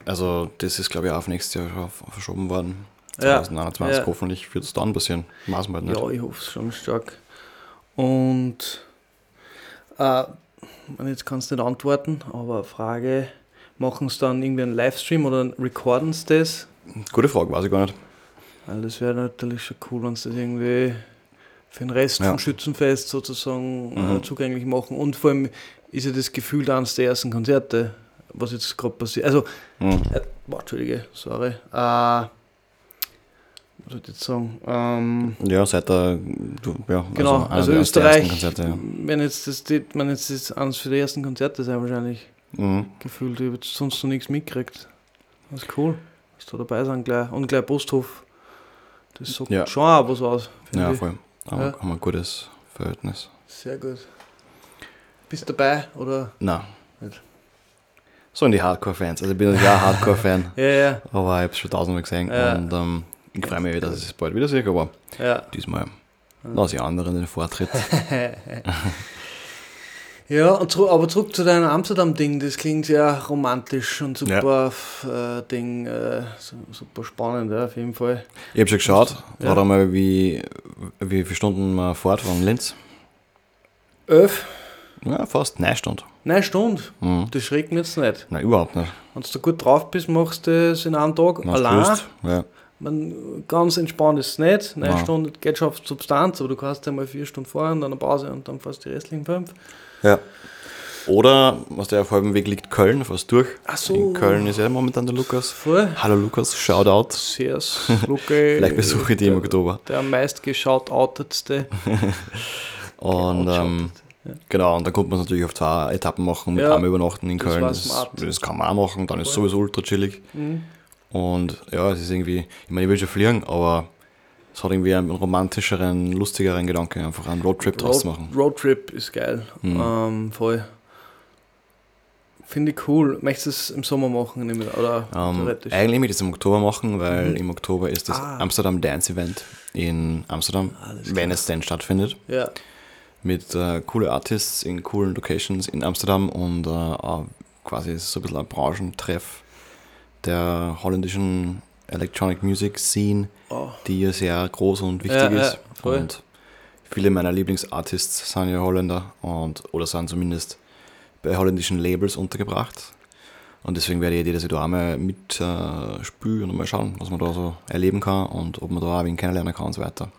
also das ist glaube ich auch auf nächstes Jahr verschoben worden. Ja. 2021, Ja. hoffentlich wird es dann passieren. Weiß man halt nicht. Ja, ich hoffe es schon stark. Und äh, jetzt kannst du nicht antworten, aber Frage, machen sie dann irgendwie einen Livestream oder recorden sie das? Gute Frage, weiß ich gar nicht. Weil das wäre natürlich schon cool, wenn sie das irgendwie für den Rest Ja. vom Schützenfest sozusagen äh, Mhm. zugänglich machen. Und vor allem ist ja das Gefühl eines der ersten Konzerte, was jetzt gerade passiert. Also, Hm. äh, boah, Entschuldige, sorry. Äh, was soll ich jetzt sagen? Ähm, Ja, seit der, du, ja, Genau, also, eines der ersten Österreich, Konzerte, ja. wenn jetzt das, wenn jetzt das eines für die ersten Konzerte sein wahrscheinlich Mhm. gefühlt, ich habe sonst noch nichts mitgekriegt. Das ist cool, dass da dabei sein gleich. Und gleich Posthof, das sagt Ja. schon auch was aus. Ja, ich. voll. Haben, Ja. haben wir ein gutes Verhältnis. Sehr gut. Bist du dabei oder? Na, so in die Hardcore-Fans. Also ich bin ja Hardcore-Fan, Ja, ja, aber ich habe es schon tausendmal gesehen Ja. und ähm, ich freue mich, dass ich es bald wieder sehe, aber ja. diesmal lasse ich anderen den Vortritt. Ja, und zurück, aber zurück zu deinem Amsterdam-Ding, das klingt sehr romantisch und super äh, Ding, äh, su- super spannend, ja, auf jeden Fall. Ich habe schon geschaut, Ja. gerade einmal, wie, wie viele Stunden wir fahrt von Linz. Elf? Ja, fast neun Stunden. Nein, Stunde. Mhm. Das schreckt mich jetzt nicht. Nein, überhaupt nicht. Wenn du gut drauf bist, machst du das in einem Tag Wenn's allein. Ja. Man, ganz entspannt ist es nicht. Neun Nein. Stunden geht schon auf Substanz, aber du kannst einmal vier Stunden fahren, dann eine Pause und dann fährst du die restlichen fünf. ja. Oder, was der auf halbem Weg liegt, Köln, fast durch. Ach so. In Köln ist ja momentan der Lukas. Voll. Hallo Lukas, Shoutout. Sehr, Luke. Vielleicht besuche ich die im Oktober. Der am meist geschaut-outetste. Und ähm, genau, und dann konnte man es natürlich auf zwei Etappen machen, mit Ja, einmal übernachten in das Köln. Das, smart. das kann man auch machen, dann ist es sowieso ultra chillig. Mhm. Und ja, es ist irgendwie, ich meine, ich will schon fliegen, aber es hat irgendwie einen romantischeren, lustigeren Gedanke, einfach einen Roadtrip draus zu Road, machen. Roadtrip ist geil. Mhm. Ähm, voll. Finde ich cool. Möchtest du es im Sommer machen? Oder Ähm, eigentlich möchte ich es im Oktober machen, weil Mhm. im Oktober ist das Ah. Amsterdam Dance Event in Amsterdam, wenn es denn stattfindet. Ja. Mit äh, coole Artists in coolen Locations in Amsterdam und äh, auch quasi so ein bisschen ein Branchentreff der holländischen Electronic Music Scene, Oh. die ja sehr groß und wichtig Ja, ja, ist. voll. Und viele meiner Lieblingsartists sind ja Holländer und oder sind zumindest bei holländischen Labels untergebracht. Und deswegen dass ich da einmal mit äh, spüre und mal schauen, was man da so erleben kann und ob man da auch wen kennenlernen kann und so weiter.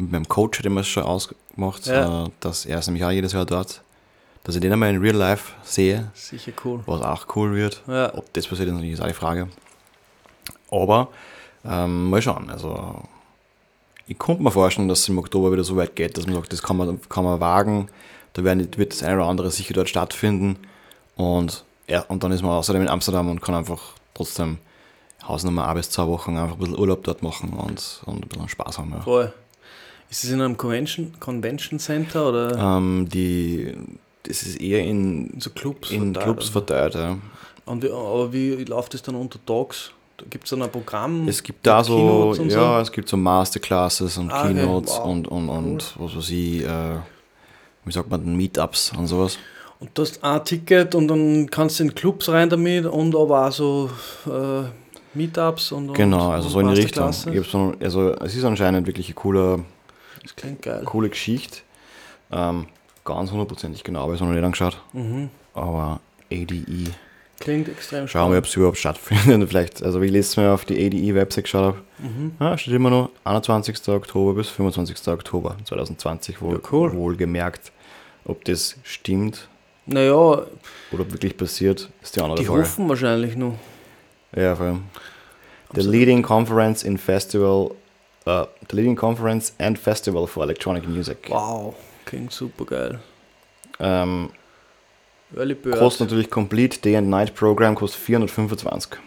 Mit meinem Coach hat es schon ausgemacht, Ja. äh, dass er ist nämlich auch jedes Jahr dort, dass ich den einmal in Real Life sehe, Sicher cool. was auch cool wird. Ja. Ob das passiert, ist natürlich auch die Frage. Aber ähm, mal schauen. Also ich konnte mir vorstellen, dass es im Oktober wieder so weit geht, dass man sagt, das kann man, kann man wagen. Da werden, wird das eine oder andere sicher dort stattfinden. Und, ja, und dann ist man außerdem in Amsterdam und kann einfach trotzdem Hausnummer ein bis zwei Wochen einfach ein bisschen Urlaub dort machen und, und ein bisschen Spaß haben. Ja. Voll. Ist es in einem Convention, Convention Center oder Ähm, die, das ist eher in, in so Clubs? in verteilt, Clubs verteilt. Ja. Und wie, aber wie läuft das dann unter Tags? Gibt es dann ein Programm? Es gibt da so, ja, es gibt so Masterclasses und Ah, okay, Keynotes wow. und, und, und was weiß ich, äh, wie sagt man, Meetups und sowas. Und du hast ein Ticket und dann kannst du in Clubs rein damit und aber auch so äh, Meetups und und- Genau, also und so in die Richtung. Also es ist anscheinend wirklich eine coole, Das klingt geil. coole Geschichte. Ähm, ganz hundertprozentig genau, habe ich es noch nicht angeschaut. Mhm. Aber ADE. Klingt extrem Schauen wir, ob es überhaupt stattfindet. Vielleicht, also wie ich letztes Mal auf die ADE-Website geschaut habe, Mhm. ja, steht immer noch 21. Oktober bis 25. Oktober 2020 wohl, Ja, cool. wohlgemerkt. Ob das stimmt Naja, oder ob wirklich passiert, ist die andere die Frage. hoffen wahrscheinlich noch. Ja, vor allem. The leading conference in festival, uh, the leading conference and festival for electronic music. Wow, klingt super geil. Ähm, Early Bird. kostet natürlich Complete Day and Night Program, kostet 425.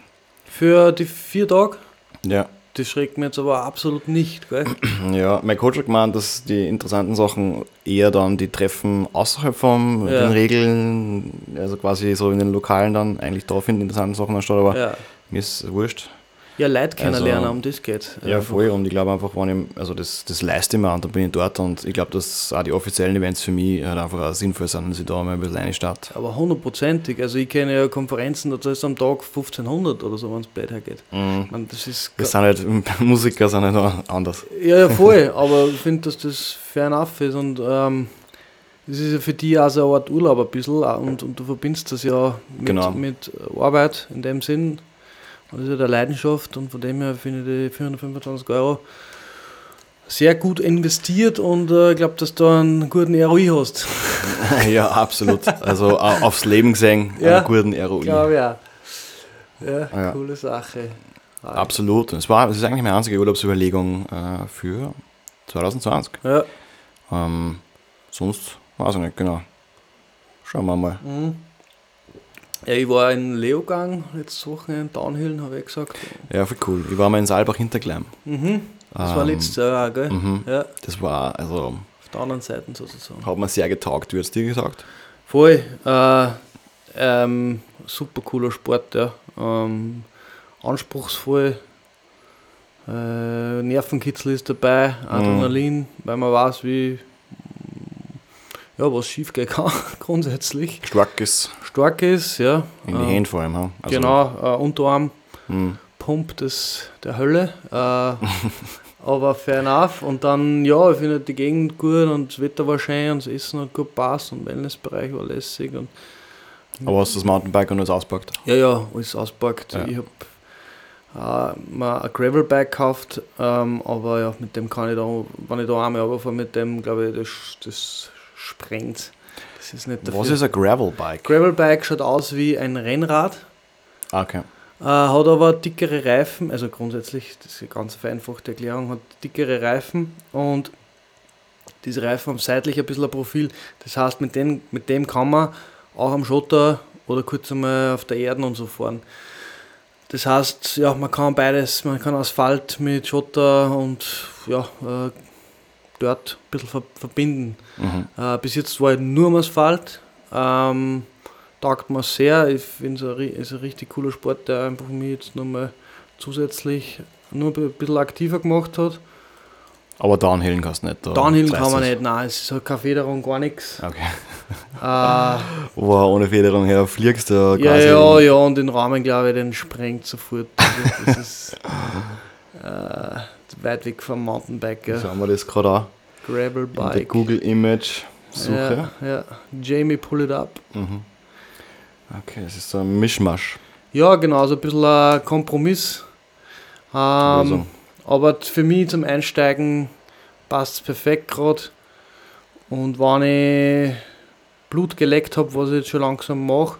Für die vier Tage, Ja. das schreckt mir jetzt aber absolut nicht, gell? Ja, mein Coach hat gemeint, dass die interessanten Sachen eher dann die Treffen außerhalb von Ja. den Regeln, also quasi so in den Lokalen dann, eigentlich da finden die interessanten Sachen dann statt, aber Ja. mir ist wurscht. Ja, Leute kennenlernen, Also- um das geht. Ja, voll. Und ich glaube einfach, wenn ich, also das, das leiste ich mir und dann bin ich dort und ich glaube, dass auch die offiziellen Events für mich halt einfach auch sinnvoll sind, dass ich da mal ein bisschen reinstarte. Aber hundertprozentig. Also ich kenne ja Konferenzen, da ist am Tag 1500 oder so, wenn es blöd hergeht. Mhm. Meine, das ist... Das sind halt, Musiker sind halt anders. Ja, ja, voll. aber ich finde, dass das fair enough ist und ähm, das ist ja für die auch so eine Art Urlaub ein bisschen auch und, und du verbindest das ja mit, Genau. mit Arbeit in dem Sinn. Und das ist ja der Leidenschaft und von dem her finde ich die 425 Euro sehr gut investiert und äh, ich glaube, dass du einen guten ROI hast. ja, absolut. Also au- aufs Leben gesehen, Ja, einen guten ROI. Glaube ich auch. Ja, Ja. coole Sache. Absolut. Und es war, es ist eigentlich meine einzige Urlaubsüberlegung äh, für 2020. Ja. Ähm, sonst weiß ich nicht, genau. Schauen wir mal. Mhm. Ja, ich war in Leogang letztes Wochenende, Downhill, habe ich gesagt. Ja, voll cool. Ich war mal in Saalbach Hinterglemm. Mhm. Das war Ähm, letztes Jahr, gell? Mhm. Ja, Das war, also, auf der anderen Seite sozusagen. hat mir sehr getaugt, wie es dir gesagt. Voll. Äh, Ähm, super cooler Sport, ja. Ähm, anspruchsvoll. Äh, Nervenkitzel ist dabei, Adrenalin, weil man weiß, wie ja, was schief gehen kann, grundsätzlich. Stark ist Stark ist, ja. in die Ähm, Hände vor allem. Also, genau, äh, Unterarm hm. Pump des, der Hölle. Äh, aber fair enough. Und dann, ja, ich finde die Gegend gut und das Wetter war schön und das Essen hat gut passt und Wellnessbereich war lässig. Und Aber hast du das Mountainbike und alles auspackt? ja, ja, alles auspackt. Ja. Ich habe äh, mir ein Gravelbike gekauft, ähm, aber ja, mit dem kann ich da, wenn ich da einmal runterfahre, mit dem glaube ich, das, das sprengt. Das ist nicht dafür. Was ist ein Gravelbike? Gravelbike schaut aus wie ein Rennrad. Ah, okay. Äh, hat aber dickere Reifen, also grundsätzlich, das ist eine ganz vereinfachte Erklärung, hat dickere Reifen und diese Reifen haben seitlich ein bisschen ein Profil. Das heißt, mit dem, mit dem kann man auch am Schotter oder kurz einmal auf der Erde und so fahren. Das heißt, ja, man kann beides, man kann Asphalt mit Schotter und ja, äh, dort ein bisschen ver verbinden. Mhm. Äh, bis jetzt war ich nur am Asphalt. Ähm, taugt mir sehr. Ich finde es ein, richtig cooler Sport, der einfach mich jetzt nochmal zusätzlich nur ein bisschen aktiver gemacht hat. Aber Downhillen kannst du nicht. da Downhill kann man nicht, nein, es ist halt keine Federung, gar nichts. Okay. Äh, Wow, ohne Federung her fliegst du ja, quasi. ja, ja, und den Rahmen, glaube ich, den sprengt sofort. Also, das ist äh, weit weg vom Mountainbike. Schauen wir das gerade an. In der Gravelbike. Google Image Suche. Ja, ja. Jamie, pull it up. Mhm. Okay, es ist so ein Mischmasch. Ja, genau, so ein bisschen ein Kompromiss. Ähm, Also, Aber für mich zum Einsteigen passt es perfekt gerade. Und wenn ich Blut geleckt habe, was ich jetzt schon langsam mache,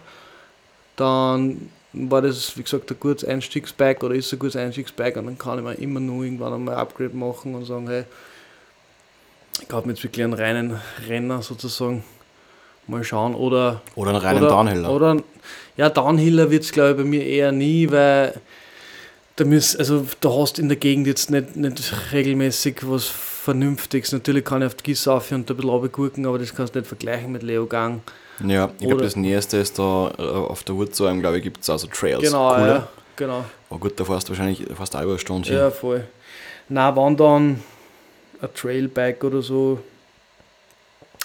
dann war das, wie gesagt, ein gutes Einstiegsbike oder ist ein gutes Einstiegsbike und dann kann ich mir immer nur irgendwann einmal ein Upgrade machen und sagen, hey, ich kaufe mir jetzt wirklich einen reinen Renner sozusagen. Mal schauen. Oder oder einen reinen oder, Downhiller. Oder, ja, Downhiller wird es, glaube ich, bei mir eher nie, weil da, müsst, also, da hast in der Gegend jetzt nicht, nicht regelmäßig was Vernünftiges. Natürlich kann ich auf die Gieße auf und da ein bisschen runtergucken, aber das kannst du nicht vergleichen mit Leogang. Ja, ich glaube, das Nächste ist da äh, auf der Wurzheim, glaube ich, gibt es also Trails. Genau, Coole. ja, genau. Aber gut, da fährst du wahrscheinlich fast eine Stunde hin. Ja, voll. Na, wenn dann ein Trailbike oder so,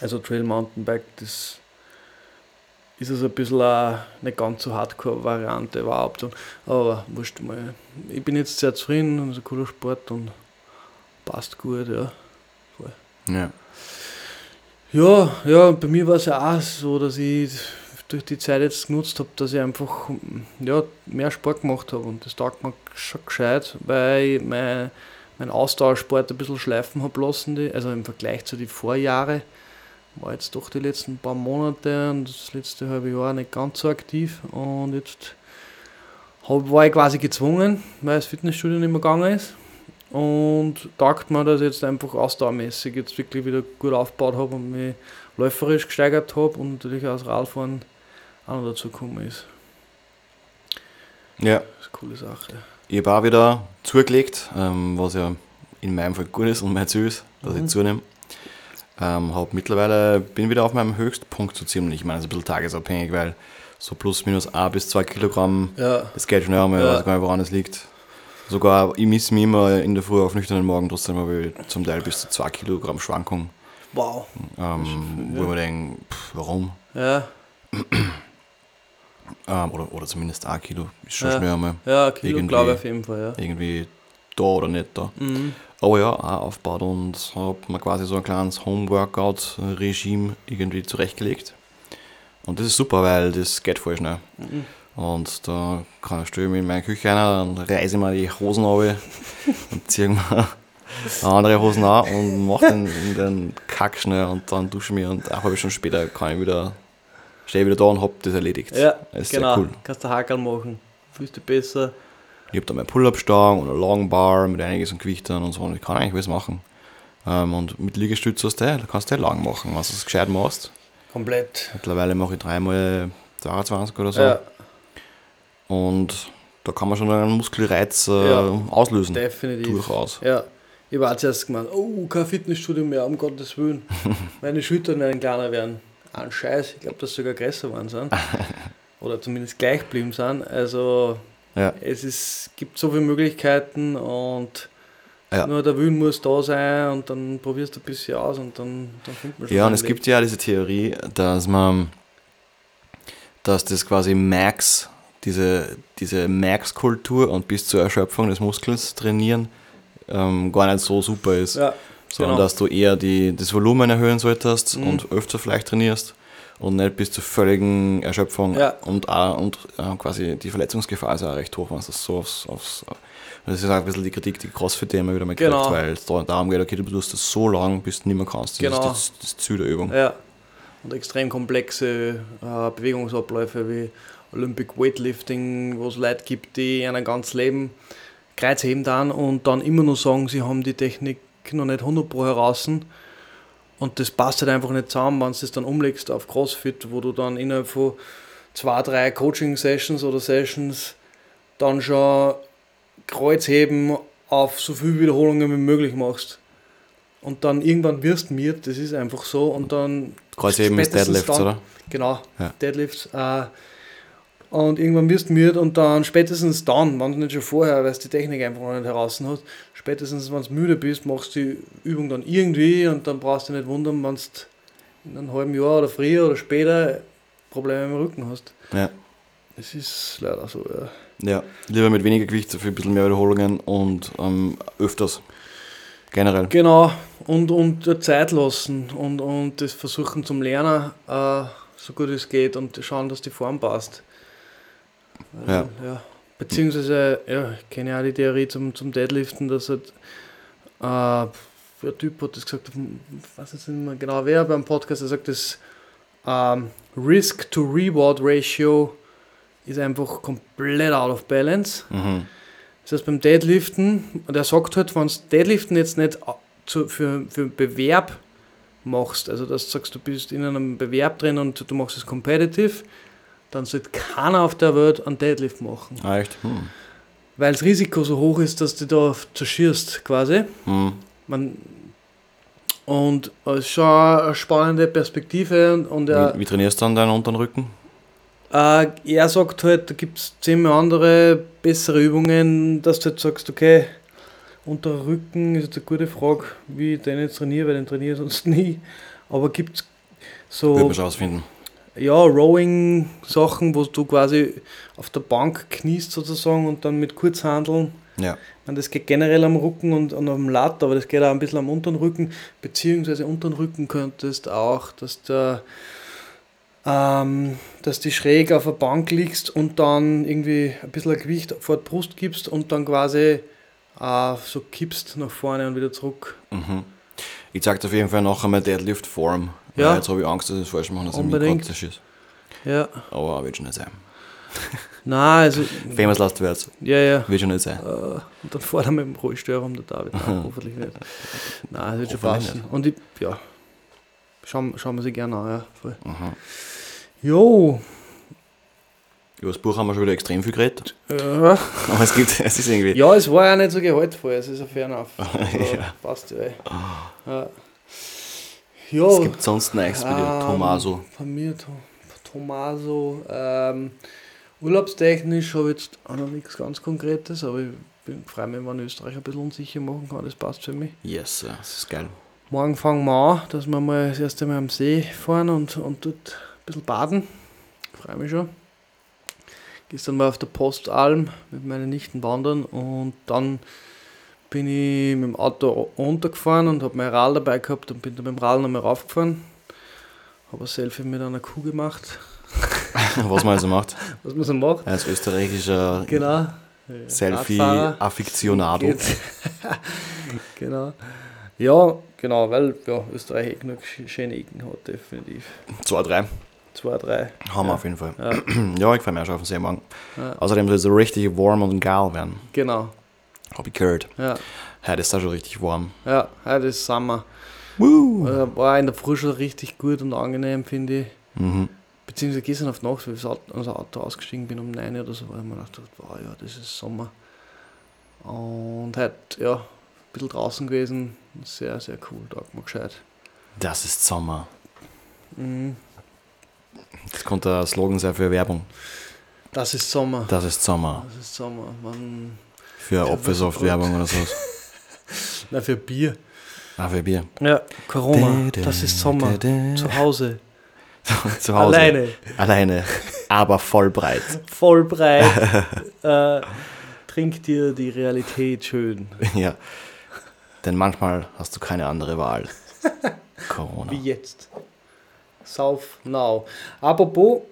also Trail Mountainbike, das ist also ein bisschen eine ganz so Hardcore-Variante überhaupt. Aber wurscht mal. Ich bin jetzt sehr zufrieden es ist ein cooler Sport und passt gut, ja. Ja. Ja, ja, bei mir war es ja auch so, dass ich durch die Zeit jetzt genutzt habe, dass ich einfach ja, mehr Sport gemacht habe und das taugt mir schon gescheit, weil ich mein, mein Ausdauersport ein bisschen schleifen habe lassen, also im Vergleich zu den Vorjahren. War jetzt doch die letzten paar Monate und das letzte halbe Jahr nicht ganz so aktiv und jetzt war ich quasi gezwungen, weil das Fitnessstudio nicht mehr gegangen ist. Und taugt mir, dass ich jetzt einfach ausdauermäßig jetzt wirklich wieder gut aufgebaut habe und mich läuferisch gesteigert habe und natürlich auch das Radfahren auch noch dazu gekommen ist. ja, Das ist eine coole Sache. ich habe auch wieder zugelegt, ähm, was ja in meinem Fall gut ist und mein Ziel ist, dass Mhm. ich zunehme. Ähm, hab mittlerweile bin wieder auf meinem Höchstpunkt so ziemlich. Ich meine, es ist ein bisschen tagesabhängig, weil so plus minus 1 bis 2 Kilogramm, Ja, das geht schon einmal, Ja. ich weiß gar nicht, woran es liegt. Sogar, ich misse mich immer in der Früh auf nüchternen Morgen, trotzdem habe ich zum Teil bis zu 2 Kilogramm Schwankung. wow. Ähm, wo ja. ich mir denke, pff, warum? Ja, Ähm, oder, oder zumindest ein Kilo, ist schon Ja. schnell einmal. ja Kilo Irgendwie- glaube ich auf jeden Fall, ja. Irgendwie da oder nicht da. Mhm. Aber ja, auch aufgebaut und habe mir quasi so ein kleines Home-Workout-Regime irgendwie zurechtgelegt. Und das ist super, weil das geht voll schnell. Mhm. Und da kann ich mich in meine Küche rein, dann reiße ich mir die Hosen runter und ziehe mir andere Hosen an und mache den, den Kack schnell und dann dusche ich mich und eine halbe Stunde später kann ich wieder, stehe ich wieder da und hab das erledigt. Ja, das ist genau. sehr cool. Kannst du Hakel machen. Fühlst du besser. Ich habe da meine Pull-Up-Stangen und eine Longbar mit einiges an Gewichten und so und ich kann eigentlich alles machen. Ähm, und mit Liegestütz hast du, da kannst du lang machen, wenn du es gescheit machst. Komplett. Mittlerweile mache ich dreimal 22 oder so. Ja, Und da kann man schon einen Muskelreiz äh, Ja, auslösen. definitiv. Durchaus. Ja. Ich war zuerst gemeint, oh, kein Fitnessstudio mehr, um Gottes Willen. Meine Schultern werden kleiner werden. Ein Scheiß, ich glaube, dass sie sogar größer waren sind. oder zumindest gleich geblieben sind. Also Ja. es ist, gibt so viele Möglichkeiten und Ja. nur der Willen muss da sein und dann probierst du ein bisschen aus und dann, dann findet man schon Ja, und es Weg. gibt ja diese Theorie, dass man, dass das quasi Max, diese, diese Max-Kultur und bis zur Erschöpfung des Muskels trainieren, ähm, gar nicht so super ist. Ja, sondern genau. dass du eher die, das Volumen erhöhen solltest Mhm. und öfter vielleicht trainierst und nicht bis zur völligen Erschöpfung Ja. und, auch, und äh, quasi die Verletzungsgefahr ist auch recht hoch, wenn es das so aufs, aufs das ist auch ein bisschen die Kritik, die CrossFit immer wieder mal kriegt, Genau. weil es da darum geht, okay, du tust das so lang, bis du nicht mehr kannst. Das Genau. ist das, das Ziel der Übung. Ja. Und extrem komplexe äh, Bewegungsabläufe wie Olympic Weightlifting, wo es Leute gibt, die ein ganz Leben Kreuzheben dann und dann immer nur sagen, sie haben die Technik noch nicht 100 Pro heraus. Und das passt halt einfach nicht zusammen, wenn du das dann umlegst auf CrossFit, wo du dann innerhalb von zwei, drei Coaching-Sessions oder Sessions dann schon Kreuzheben auf so viele Wiederholungen wie möglich machst. Und dann irgendwann wirst du mir, das ist einfach so, und dann Kreuzheben ist Deadlifts, dann- oder? Genau, Ja. Deadlifts. Äh, und irgendwann wirst du müde und dann spätestens dann, wenn du nicht schon vorher, weil du die Technik einfach noch nicht heraus hast, spätestens wenn du müde bist, machst du die Übung dann irgendwie und dann brauchst du nicht wundern, wenn du in einem halben Jahr oder früher oder später Probleme im Rücken hast. Ja. Es ist leider so, ja. ja. Lieber mit weniger Gewicht, dafür ein bisschen mehr Wiederholungen und ähm, öfters. Generell. Genau, und, und Zeit lassen und, und das versuchen zum Lernen, äh, so gut es geht und schauen, dass die Form passt. Weil, Ja. ja. Beziehungsweise, ja, ich kenne ja auch die Theorie zum, zum Deadliften, dass halt, äh, der Typ hat das gesagt, jetzt nicht mehr genau wer beim Podcast, der sagt, das ähm, Risk-to-Reward-Ratio ist einfach komplett out of balance. Mhm. Das heißt, beim Deadliften, und er sagt halt, wenn du Deadliften jetzt nicht zu, für, für Bewerb machst, also dass du sagst, du bist in einem Bewerb drin und du machst es competitive, dann sollte keiner auf der Welt einen Deadlift machen. Ah, echt? Hm. Weil das Risiko so hoch ist, dass du da zerschierst quasi. Hm. Man, und es ist schon eine spannende Perspektive und, und er, Wie, wie trainierst du dann deinen unteren Rücken? Äh, er sagt halt, da gibt es zehnmal andere bessere Übungen, dass du halt sagst, okay, unter Rücken ist jetzt eine gute Frage, wie ich den jetzt trainiere, weil den trainiere ich sonst nie. Aber gibt es so man schon rausfinden. Ja, Rowing-Sachen, wo du quasi auf der Bank kniest sozusagen und dann mit Kurzhandeln. Ja. Meine, das geht generell am Rücken und, und am Latt, aber das geht auch ein bisschen am unteren Rücken, beziehungsweise unteren Rücken könntest auch, dass der ähm, dass du schräg auf der Bank liegst und dann irgendwie ein bisschen Gewicht vor die Brust gibst und dann quasi äh, so kippst nach vorne und wieder zurück. Mhm. Ich zeig dir auf jeden Fall nachher mal Deadlift-Form. Ja. Weil Jetzt habe ich Angst, dass ich es falsch mache, dass ich mich Unbedingt. zerschieße. Ja. Aber wird schon nicht sein. Nein, also, Famous Last Words. ja, ja. Wird schon nicht sein. Äh, und dann fährt er mit dem Rollstuhl rum, der David. Nein, hoffentlich nicht. Nein, das wird schon passen. Und ich, ja, schauen, schauen wir sich gerne an, ja. Voll. Mhm. Jo, Über das Buch haben wir schon wieder extrem viel geredet. ja. Aber es gibt, es ist irgendwie. ja, es war ja nicht so gehaltvoll, es ist ein Fernauf. Also, Ja. Passt ja. eh. Ja. Es Ja, gibt sonst nichts bei dir, Ähm, Tomaso. Von mir, To- Tomaso. Ähm, urlaubstechnisch habe ich jetzt auch noch nichts ganz Konkretes, aber ich bin freue mich, wenn Österreich ein bisschen unsicher machen kann. Das passt für mich. Yes, ja, das ist geil. Morgen fangen wir an, dass wir mal das erste Mal am See fahren und, und dort ein bisschen baden. Freue mich schon. Gestern mal auf der Postalm mit meinen Nichten wandern und dann bin ich mit dem Auto runtergefahren und habe mein Rad dabei gehabt und bin dann mit dem Rad nochmal raufgefahren. Habe ein Selfie mit einer Kuh gemacht, Was man also macht. was man so macht. Als österreichischer Genau. Selfie-Affiktionado. Genau. Ja, genau, weil ja, Österreich eh genug sch- schöne Ecken hat, definitiv. Zwei, drei. Zwei, drei. Haben wir Ja. auf jeden Fall. Ja, Ja, ich freue mich auch schon auf den See morgen. ja, Außerdem soll es so richtig warm und geil werden. genau. Hab ich gehört. Ja, Heute ist auch schon richtig warm. ja, heute ist Sommer. Woo! Äh, War in der Früh schon richtig gut und angenehm, finde ich. Mhm. Beziehungsweise gestern auf Nacht, weil ich aus Auto- aus dem Auto ausgestiegen bin um 9 Uhr oder so, weil ich mir gedacht habe, wow, ja, das ist Sommer. Und heute, ja, ein bisschen draußen gewesen. Sehr, sehr cool, da mir gescheit. Das ist Sommer. Mhm. Das könnte ein Slogan sein für Werbung. Das ist Sommer. Das ist Sommer. Das ist Sommer. Man, Für Ja, Apfelsaft-Werbung oder sowas. na, für Bier. Ah, für Bier. Ja, Corona. Das ist Sommer. Zu Hause. Zu Hause. Alleine. Alleine. Aber voll breit. Voll breit. äh, trink dir die Realität schön. ja. Denn manchmal hast du keine andere Wahl. Corona. Wie jetzt. Sauf now. Apropos,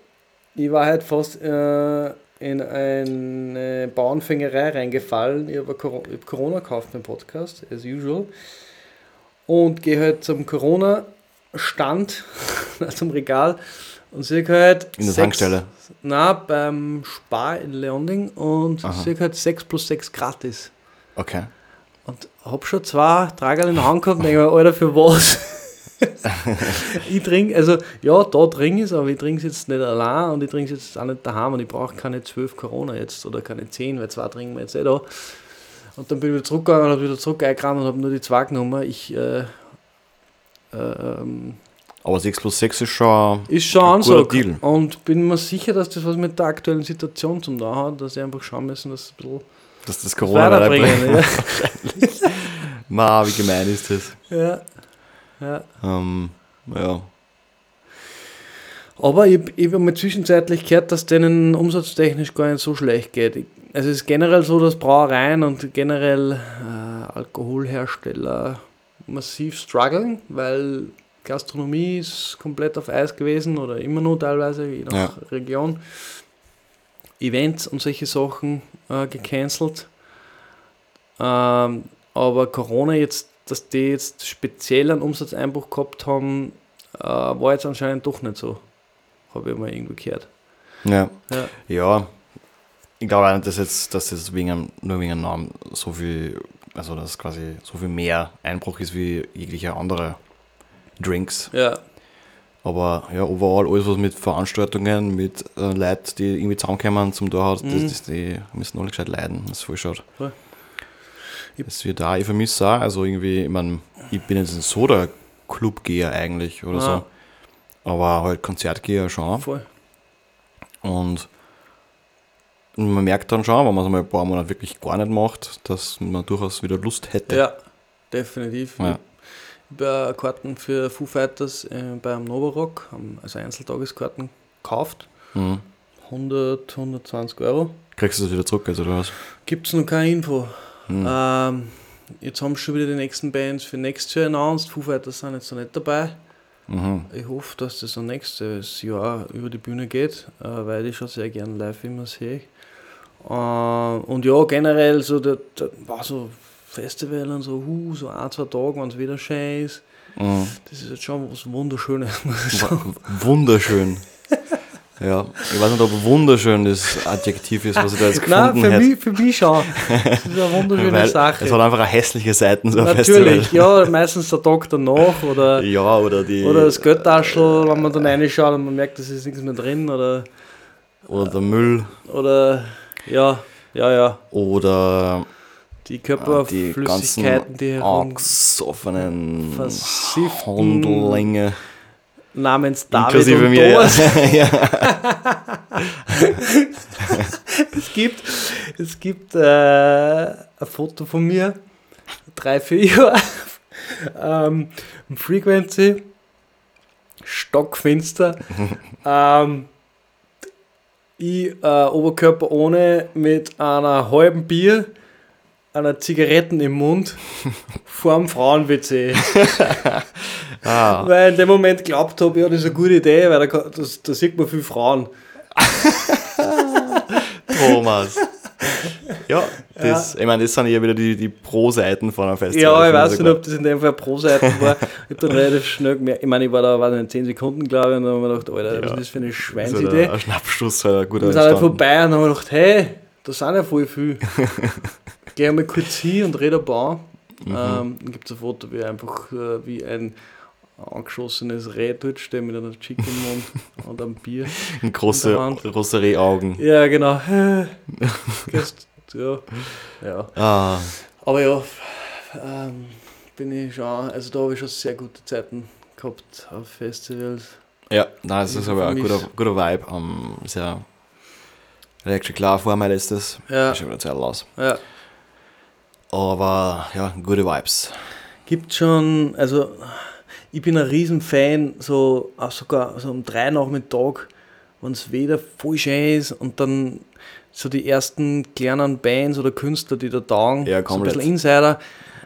ich war halt fast äh, in eine Bauernfängerei reingefallen. Ich habe Corona gekauft beim Podcast, as usual. Und gehe halt zum Corona-Stand, zum Regal und sehe halt. In der sechs- Tankstelle. Na, beim Spar in Leonding und Aha. sehe halt 6 plus 6 gratis. Okay. Und hab schon zwei Trager in der Hand gehabt und denke mir, Alter, für was? ich trinke, also ja, da trinke ich es, aber ich trinke es jetzt nicht allein und ich trinke es jetzt auch nicht daheim und ich brauche keine 12 Corona jetzt oder keine 10, weil zwei trinken wir jetzt eh da. Und dann bin ich wieder zurückgegangen und habe wieder zurück eingerannt und habe nur die zwei genommen. Ich, äh, ähm, Aber 6 plus 6 ist schon. ist schon Ein Ansage. Deal. Und bin mir sicher, dass das was mit der aktuellen Situation zum tun hat, dass sie einfach schauen müssen, dass ein bisschen Dass das Corona weiterbringen. weiterbringt. Ma, wie gemein ist das? Ja. Ja. Ähm, ja. Aber ich, ich habe mal zwischenzeitlich gehört, dass denen umsatztechnisch gar nicht so schlecht geht. Also es ist generell so, dass Brauereien und generell äh, Alkoholhersteller massiv strugglen, weil Gastronomie ist komplett auf Eis gewesen oder immer noch teilweise, je nach Ja. Region. Events und solche Sachen äh, gecancelt. Ähm, aber Corona jetzt, dass die jetzt speziell einen Umsatzeinbruch gehabt haben, äh, war jetzt anscheinend doch nicht so. Habe ich mal irgendwo gehört. Ja. Ja. Ja. Ich glaube auch nicht, dass jetzt, dass das wegen einem, nur wegen einem Namen so viel, also dass quasi so viel mehr Einbruch ist wie jeglicher andere Drinks. Ja, Aber ja, overall alles was mit Veranstaltungen, mit äh, Leuten, die irgendwie zusammenkommen zum Torhaus, Mhm. das, das, die müssen alle gescheit leiden. Das ist voll schade. Voll. Das wird da, ich vermisse auch, also irgendwie, ich meine, ich bin jetzt ein Soda-Club-Geher eigentlich oder Ah. so. Aber halt Konzertgeher schon. voll. Und man merkt dann schon, wenn man es mal ein paar Monate wirklich gar nicht macht, dass man durchaus wieder Lust hätte. Ja, definitiv. Ja. Ich habe Karten für Foo Fighters äh, beim Novarock, also Einzeltageskarten gekauft. Mhm. 100, 120 Euro. Kriegst du das wieder zurück, also oder was? Gibt es noch keine Info. Mhm. Ähm, jetzt haben schon wieder die nächsten Bands für nächstes Jahr announced. Foo Fighters sind jetzt noch nicht dabei. Mhm. Ich hoffe, dass das noch nächstes Jahr über die Bühne geht, äh, weil ich schon sehr gerne live immer sehe. Äh, und ja, generell so, der, der war so Festival und so, huh, so ein, zwei Tage, wenn es wieder schön ist. Mhm. Das ist jetzt schon was Wunderschönes, muss ich sagen. W- Wunderschön. Ja, ich weiß nicht, ob wunderschön das Adjektiv ist, was ich da jetzt Nein, gefunden für hätte. mich, für mich schon. Das ist eine wunderschöne Weil Sache. Es hat einfach eine hässliche Seiten, so ein Natürlich, Festival. ja, meistens der Tag danach oder, Ja, oder die. oder das Geldtaschel, wenn man dann reinschaut und man merkt, es ist nichts mehr drin oder, Oder der Müll. oder ja, ja, ja. Oder Die die Körperflüssigkeiten, die herum angesoffenen versifften- Hundelänge. Namens David Inklusive und mir. Thomas. Ja. Es gibt, es gibt äh, ein Foto von mir, drei, vier Jahre, ähm, Frequency, stockfinster, ähm, ich äh, Oberkörper ohne mit einer halben Bier, einer Zigaretten im Mund vorm Frauen-WC. Ah, Weil in dem Moment glaubt habe, ja, das ist eine gute Idee, weil da, das, da sieht man viele Frauen. Thomas. Ja, das, ich meine, das sind ja wieder die, die Pro-Seiten von einem Festival. Ja, ich weiß nicht, ob das in dem Fall Pro-Seiten war. Ich habe dann relativ schnell gemerkt, ich meine, ich war da weiß nicht, 10 Sekunden, glaube ich, und dann habe ich mir gedacht, Alter, was Ja. ist das für eine Also Schweinsidee? der- ein Schnappschuss, halt ein guter wir sind halt vorbei und dann habe ich gedacht, hey, da sind ja voll viel. Geh einmal kurz hin und rede ein paar. Mhm. Ähm, dann gibt es ein Foto, wie einfach äh, wie ein angeschossenes Reh dort steht mit einer Chicken Mund und einem Bier. Ein große, große Rehaugen. Ja, genau. Gehst- ja. ja. Ah, Aber ja, ähm, bin ich schon, also da habe ich schon sehr gute Zeiten gehabt auf Festivals. Ja, nein, es ist aber ein guter, guter Vibe. Um, sehr Electric klar vor mir letztes. Ja. Ist schon wieder Zeit aus. Ja. Aber ja, gute Vibes. Gibt schon, also ich bin ein Riesenfan, so auch sogar so um drei Nachmittag, wenn es wieder voll schön ist und dann so die ersten kleinen Bands oder Künstler, die da taugen, Ja, so ein bisschen Insider.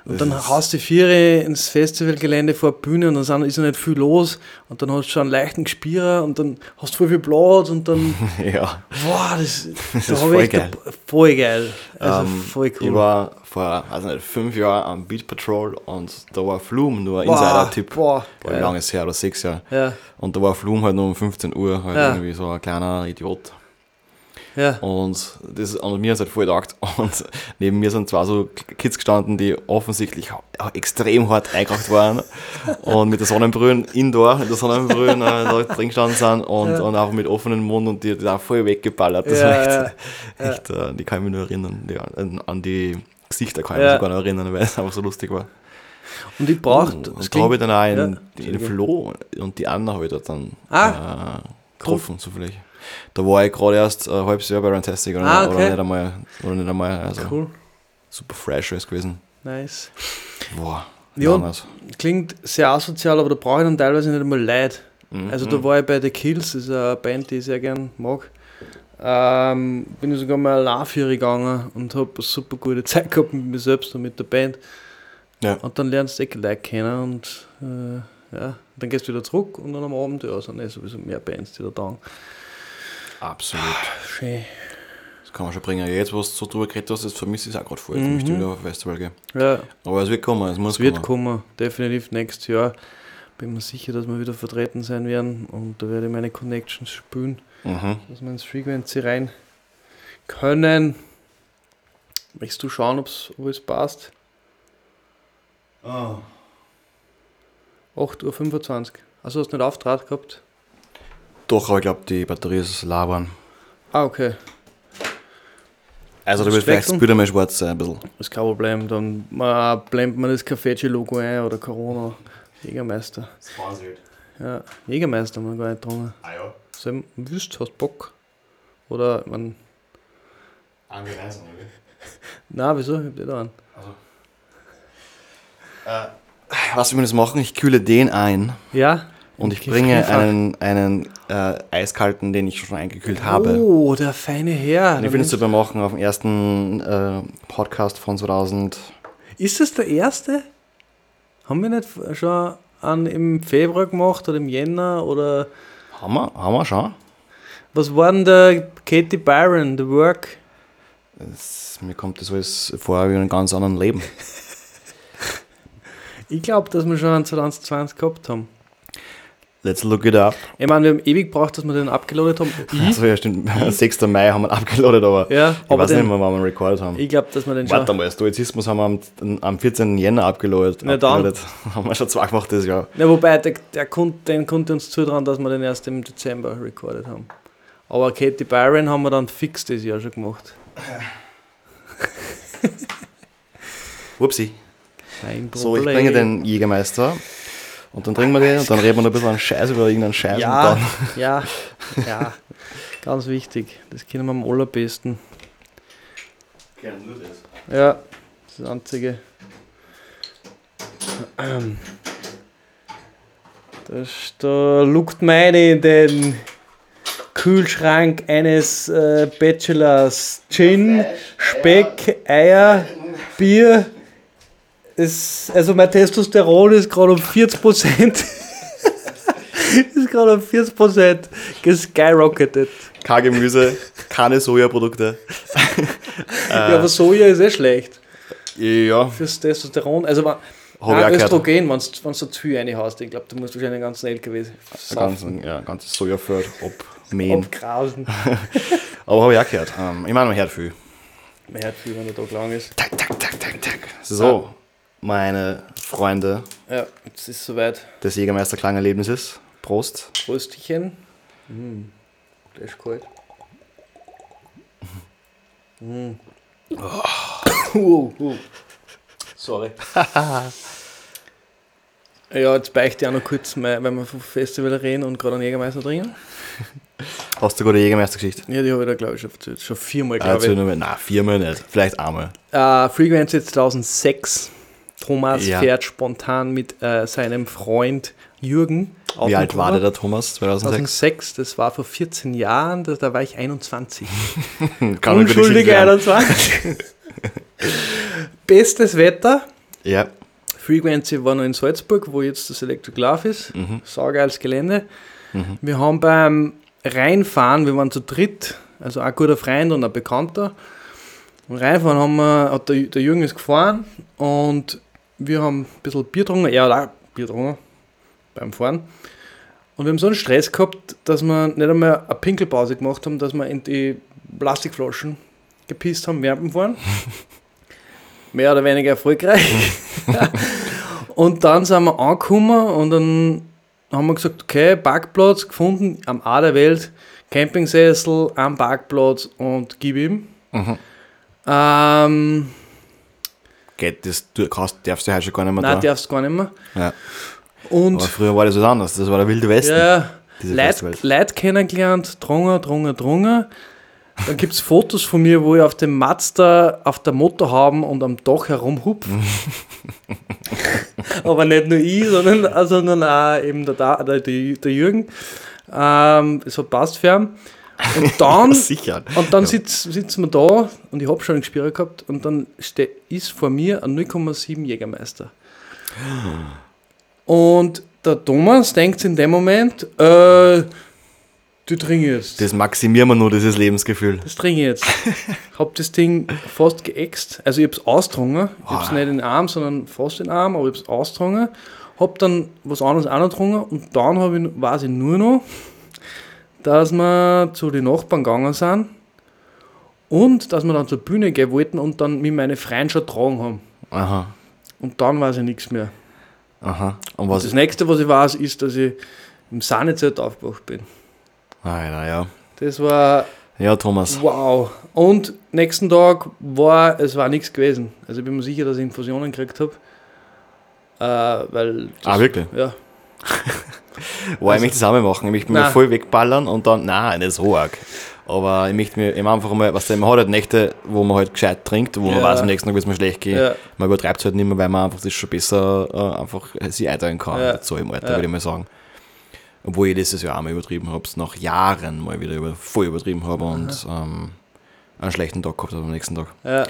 Und Das dann haust du die Viere ins Festivalgelände vor Bühne und dann sind- ist noch nicht viel los und dann hast du schon einen leichten Gespierer und dann hast du voll viel Platz und dann, ja. boah, das, Das da ist voll geil. ein- voll geil. Also Ähm, voll cool. Ich war vor, weiß nicht, fünf Jahren am Beat Patrol und da war Flum nur ein Boah, Insider-Tipp. Boah, Wie geil. lange ist es her? Oder sechs Jahre. Ja, Und da war Flum halt nur um 15 Uhr, halt Ja. irgendwie so ein kleiner Idiot. Ja. Und, das, und mir hat es halt voll gedacht. Und neben mir sind zwei so Kids gestanden, die offensichtlich extrem hart eingekocht waren. und mit der Sonnenbrühe indoor, mit der Sonnenbrühe äh, da drin gestanden sind und, Ja. und auch mit offenem Mund und die, die da voll weggeballert. Das Ja, war echt, echt äh, die kann ich mich nur erinnern. Die, an, an die Gesichter kann ich mich sogar noch erinnern, weil es einfach so lustig war. Und ich brauche, und da habe ich dann auch einen, den Flo und die Anna habe ich dort dann Ah. äh, getroffen, zufällig. Da war ich gerade erst ein halbes Jahr bei Rantastic oder, Ah, oder okay. nicht einmal, oder nicht einmal, also cool, super fresh ist gewesen. nice. Boah, Ja. Klingt sehr asozial, aber da brauche ich dann teilweise nicht einmal Leute. Mhm. Also da war ich bei The Kills, das ist eine Band, die ich sehr gern mag. Ähm, bin ich sogar mal allein für gegangen und habe eine super gute Zeit gehabt mit mir selbst und mit der Band. Ja. Und dann lernst du eh Leute kennen und äh, ja, dann gehst du wieder zurück und dann am Abend ja, sind eh sowieso mehr Bands, die da taugen. Absolut. Schön. Das kann man schon bringen. Jetzt, was du so drüber geredet hast, das vermisse ich auch gerade voll. Jetzt Mhm. möchte ich wieder auf ein Festival gehen. Ja, Aber es wird kommen, es muss es wird kommen. kommen, definitiv nächstes Jahr. Bin mir sicher, dass wir wieder vertreten sein werden und da werde ich meine Connections spülen. Mhm. dass wir ins Frequency rein können. Möchtest du schauen, ob's, ob es passt? 8.25 Uhr. Also hast du nicht Auftrag gehabt? Doch, aber ich glaube, die Batterie ist labern. Ah, okay. Also, da Willst wird du vielleicht das Bild einmal schwarz sein, ein bisschen. Ist kein Problem. Dann äh, blendet man das Café-Logo ein oder Corona. Jägermeister. Ja, Jägermeister haben wir gar nicht getrunken. Ah ja, So, wüsst, hast Bock? Oder, man, angereisen, na, wieso? Ich hab nicht einen. Was wir jetzt machen, ich kühle den ein Ja? Und ich bringe einen, einen äh, eiskalten, den ich schon eingekühlt habe. Oh, der feine Herr. Ich will es super machen auf dem ersten äh, Podcast von 2000. Ist das der erste? Haben wir nicht schon einen im Februar gemacht oder im Jänner oder Haben wir, haben wir schon. was war denn der Katie Byron, The Work? Das, mir kommt das alles vor wie in einem ganz anderen Leben. Ich glaube, dass wir schon einen 2020 gehabt haben. Let's look it up. Ich meine, wir haben ewig gebraucht, dass wir den abgeloadet haben. Ich, Also ja, stimmt. 6. Mai haben wir abgeladen, aber ja, ich aber weiß den, nicht mehr, wann wir recorded haben. ich glaube, dass wir den schon. Warte mal, Stoizismus haben wir am, am 14. Jänner abgeladen. Na dann. abgeladen. haben wir schon zwei gemacht das Jahr. Ja, wobei, der, der konnte, den konnte uns zutrauen, dass wir den erst im Dezember recorded haben. Aber Katie Byron haben wir dann fix das Jahr schon gemacht. Upsi. Kein Problem. So, ich bringe den Jägermeister und dann trinken wir den und dann reden wir noch ein bisschen an Scheiß über irgendeinen Scheiß Ja, und dann. ja, ja. Ganz wichtig. Das kennen wir am allerbesten. Ja, das ist das einzige. Das, da lugt meine in den Kühlschrank eines äh, Bachelors. Gin, Speck, Eier, Bier. Es, also mein Testosteron ist gerade um 40%. ist gerade um 40% geskyrocketet. Kein Gemüse, keine Sojaprodukte. Ja, aber Soja ist eh schlecht Ja, fürs Testosteron. Also, auch nein. Östrogen, wenn du so zu viel reinhaust, ich glaube, du musst wahrscheinlich einen ganzen LKW ganzes, ja, ein ganzes Sojafeld abmähen. abgrasen. Aber habe ich auch gehört. Ähm, ich meine, man hört viel. Man hört viel, wenn der Tag lang ist. Tak, tak, tak, tak, tak. So, meine Freunde Ja, jetzt ist es soweit. des Jägermeister Klangerlebnisses. Prost. Bröstchen. Mm, der ist kalt. Mm. uh, uh. Sorry. Ja, jetzt beichte ich auch noch kurz, weil wir vom Festival reden und gerade einen Jägermeister trinken. Hast du gerade eine Jägermeister-Geschichte? Ja, die habe ich da, glaube ich, schon, schon viermal, Ah, glaube ich. mal. Nein, viermal nicht. Vielleicht einmal. Äh, Frequency 2006. Thomas Ja. fährt spontan mit äh, seinem Freund Jürgen. Wie alt war der, der Thomas? 2006? 2006, das war vor 14 Jahren, da, da war ich 21. Kann eine gute Unschuldig Geschichte sein. 21. Bestes Wetter. Ja. Frequency war noch in Salzburg, wo jetzt das Electric Love ist. Mhm. Saugeiles Gelände. Mhm. Wir haben beim Reinfahren, wir waren zu dritt, also ein guter Freund und ein Bekannter. Und Reinfahren haben wir, hat der, der Jürgen ist gefahren und wir haben ein bisschen Bier getrunken, er hat auch Bier getrunken beim Fahren. Und wir haben so einen Stress gehabt, dass wir nicht einmal eine Pinkelpause gemacht haben, dass wir in die Plastikflaschen gepisst haben während dem Fahren. Mehr oder weniger erfolgreich. und dann sind wir angekommen und dann haben wir gesagt, okay, Parkplatz gefunden am A der Welt, Campingsessel am Parkplatz und gib ihm. Mhm. Ähm, Geht, das du kannst, darfst du heute schon gar nicht mehr nein, da. darfst gar nicht mehr. Ja. Und Aber früher war das was anderes. Das war der Wilde Westen. ja, Leute. Leute kennengelernt, drungen, drungen, drungen. Dann gibt es Fotos von mir, wo ich auf dem Mazda auf der Motorhaube und am Dach herumhupf. Aber nicht nur ich, sondern, sondern auch eben der, der, der, Jürgen. Ähm, es hat passt für ihn. Und dann, Sicher. und dann Ja. sitz, sitzen wir da und ich habe schon eine Gesperre gehabt und dann ist vor mir ein 0,7 Jägermeister. Und der Thomas denkt in dem Moment, äh, du trinke jetzt. Das maximieren wir nur, dieses Lebensgefühl. Das trinke ich jetzt. hab das Ding fast geäxt. Also ich hab's austrunken. Ich hab's Ah. nicht in den Arm, sondern fast in den Arm, aber ich hab's austrunken. Hab dann was anderes auch noch getrunken und dann hab ich, weiß ich nur noch, dass wir zu den Nachbarn gegangen sind und dass wir dann zur Bühne gehen wollten und dann mit meine Freunde schon getragen haben. Aha. Und dann weiß ich nichts mehr. Aha. Und Das was? nächste, was ich weiß, ist, dass ich im Sahnezelt aufgewacht bin. Alter, ja. Das war Ja, Thomas. Wow. Und nächsten Tag war, es war nichts gewesen. Also ich bin mir sicher, dass ich Infusionen gekriegt habe. Äh, weil. Ah, wirklich? Ja. Boah, ich möchte das auch mal machen. Ich möchte mir voll wegballern und dann, nein, nicht so arg. Aber ich möchte mir immer einfach mal, was man hat halt Nächte, wo man halt gescheit trinkt, wo man Ja. weiß, am nächsten Tag wird es mir schlecht gehen. Ja. Man übertreibt es halt nicht mehr, weil man einfach das schon besser äh, einfach sich einteilen kann. Ja. So im Alter, würde ich mal sagen. Obwohl ich dieses Jahr auch mal übertrieben habe, nach Jahren mal wieder über, voll übertrieben habe und ähm, einen schlechten Tag gehabt habe am nächsten Tag. Ja.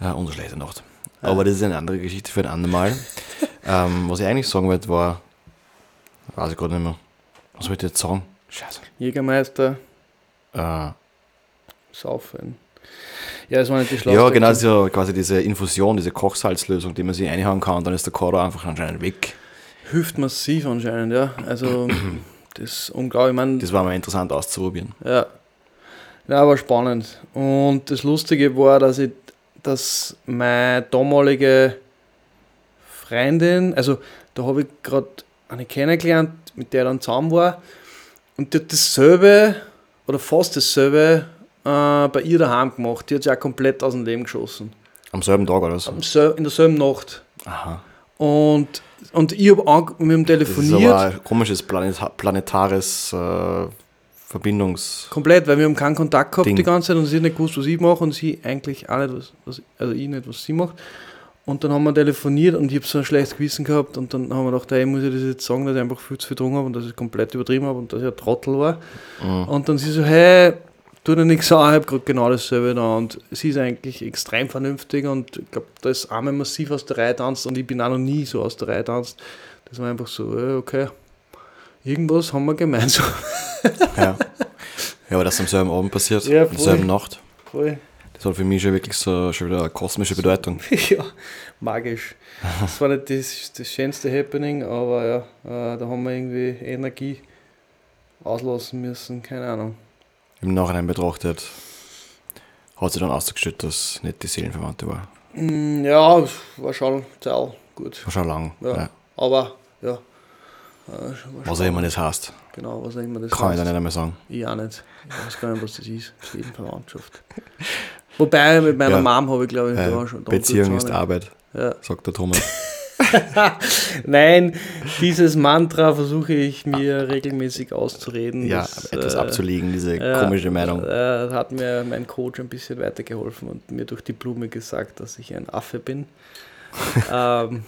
Ja, und eine schlechte Nacht. Aber das ist eine andere Geschichte für ein andermal. ähm, was ich eigentlich sagen wollte, war, weiß ich gerade nicht mehr. Was wollte ich jetzt sagen? Scheiße. Jägermeister, Äh, Saufen. Ja, es war nicht die Schlauste. ja, genau, das ist ja quasi diese Infusion, diese Kochsalzlösung, die man sich einhauen kann und dann ist der Kader einfach anscheinend weg. Hilft massiv anscheinend, ja. Also, das ist unglaublich. Ich meine, Das war mal interessant auszuprobieren. Ja. Ja, war spannend. Und das Lustige war, dass ich, dass meine damalige Freundin, also da habe ich gerade eine kennengelernt, mit der ich dann zusammen war. Und die hat dasselbe oder fast dasselbe äh, bei ihr daheim gemacht. Die hat sich auch komplett aus dem Leben geschossen. Am selben Tag oder so. Sel- In derselben Nacht. Aha. Und, und ich habe mit ihm Das ist telefoniert. aber ein komisches Planeta planetares äh, Verbindungs... Komplett, weil wir haben keinen Kontakt gehabt Ding. die ganze Zeit und sie hat nicht gewusst, was ich mache und sie eigentlich auch nicht, was, was also ich nicht, was sie macht. Und dann haben wir telefoniert und ich habe so ein schlechtes Gewissen gehabt und dann haben wir gedacht, hey, muss ich das jetzt sagen, dass ich einfach viel zu viel getrunken habe und dass ich komplett übertrieben habe und dass ich ein Trottel war. Mhm. Und dann sie so, hey, tu dir nichts an, ich habe gerade genau dasselbe da und sie ist eigentlich extrem vernünftig und ich glaube, da ist einmal massiv aus der Reihe tanzt und ich bin auch noch nie so aus der Reihe tanzt. Das war einfach so, äh, okay, irgendwas haben wir gemeinsam. Ja. ja, aber das am selben Abend passiert, Ja, in voll. derselben Nacht. Voll. Das hat für mich schon wirklich so schon wieder eine kosmische Bedeutung. ja, magisch. Das war nicht das, das schönste Happening, aber ja, äh, da haben wir irgendwie Energie auslassen müssen, keine Ahnung. Im Nachhinein betrachtet hat sich dann ausgestellt, dass nicht die Seelenverwandte war. Mm, ja, war schon sehr gut. War schon lang. Ja. Ja. Aber ja. Äh, Was auch immer das heißt, Genau, was auch immer das kann ich heißt. da nicht einmal sagen. Ich auch nicht. Ich weiß gar nicht, was das ist. Seelenverwandtschaft. Wobei, mit meiner Ja. Mom habe ich, glaube ich, Äh, da schon. Beziehung ist. Arbeit, Ja. sagt der Thomas. Nein, dieses Mantra versuche ich mir regelmäßig auszureden. Ja, Das, etwas äh, abzulegen, diese ja, komische Meinung. Äh, hat mir mein Coach ein bisschen weitergeholfen und mir durch die Blume gesagt, dass ich ein Affe bin. ähm,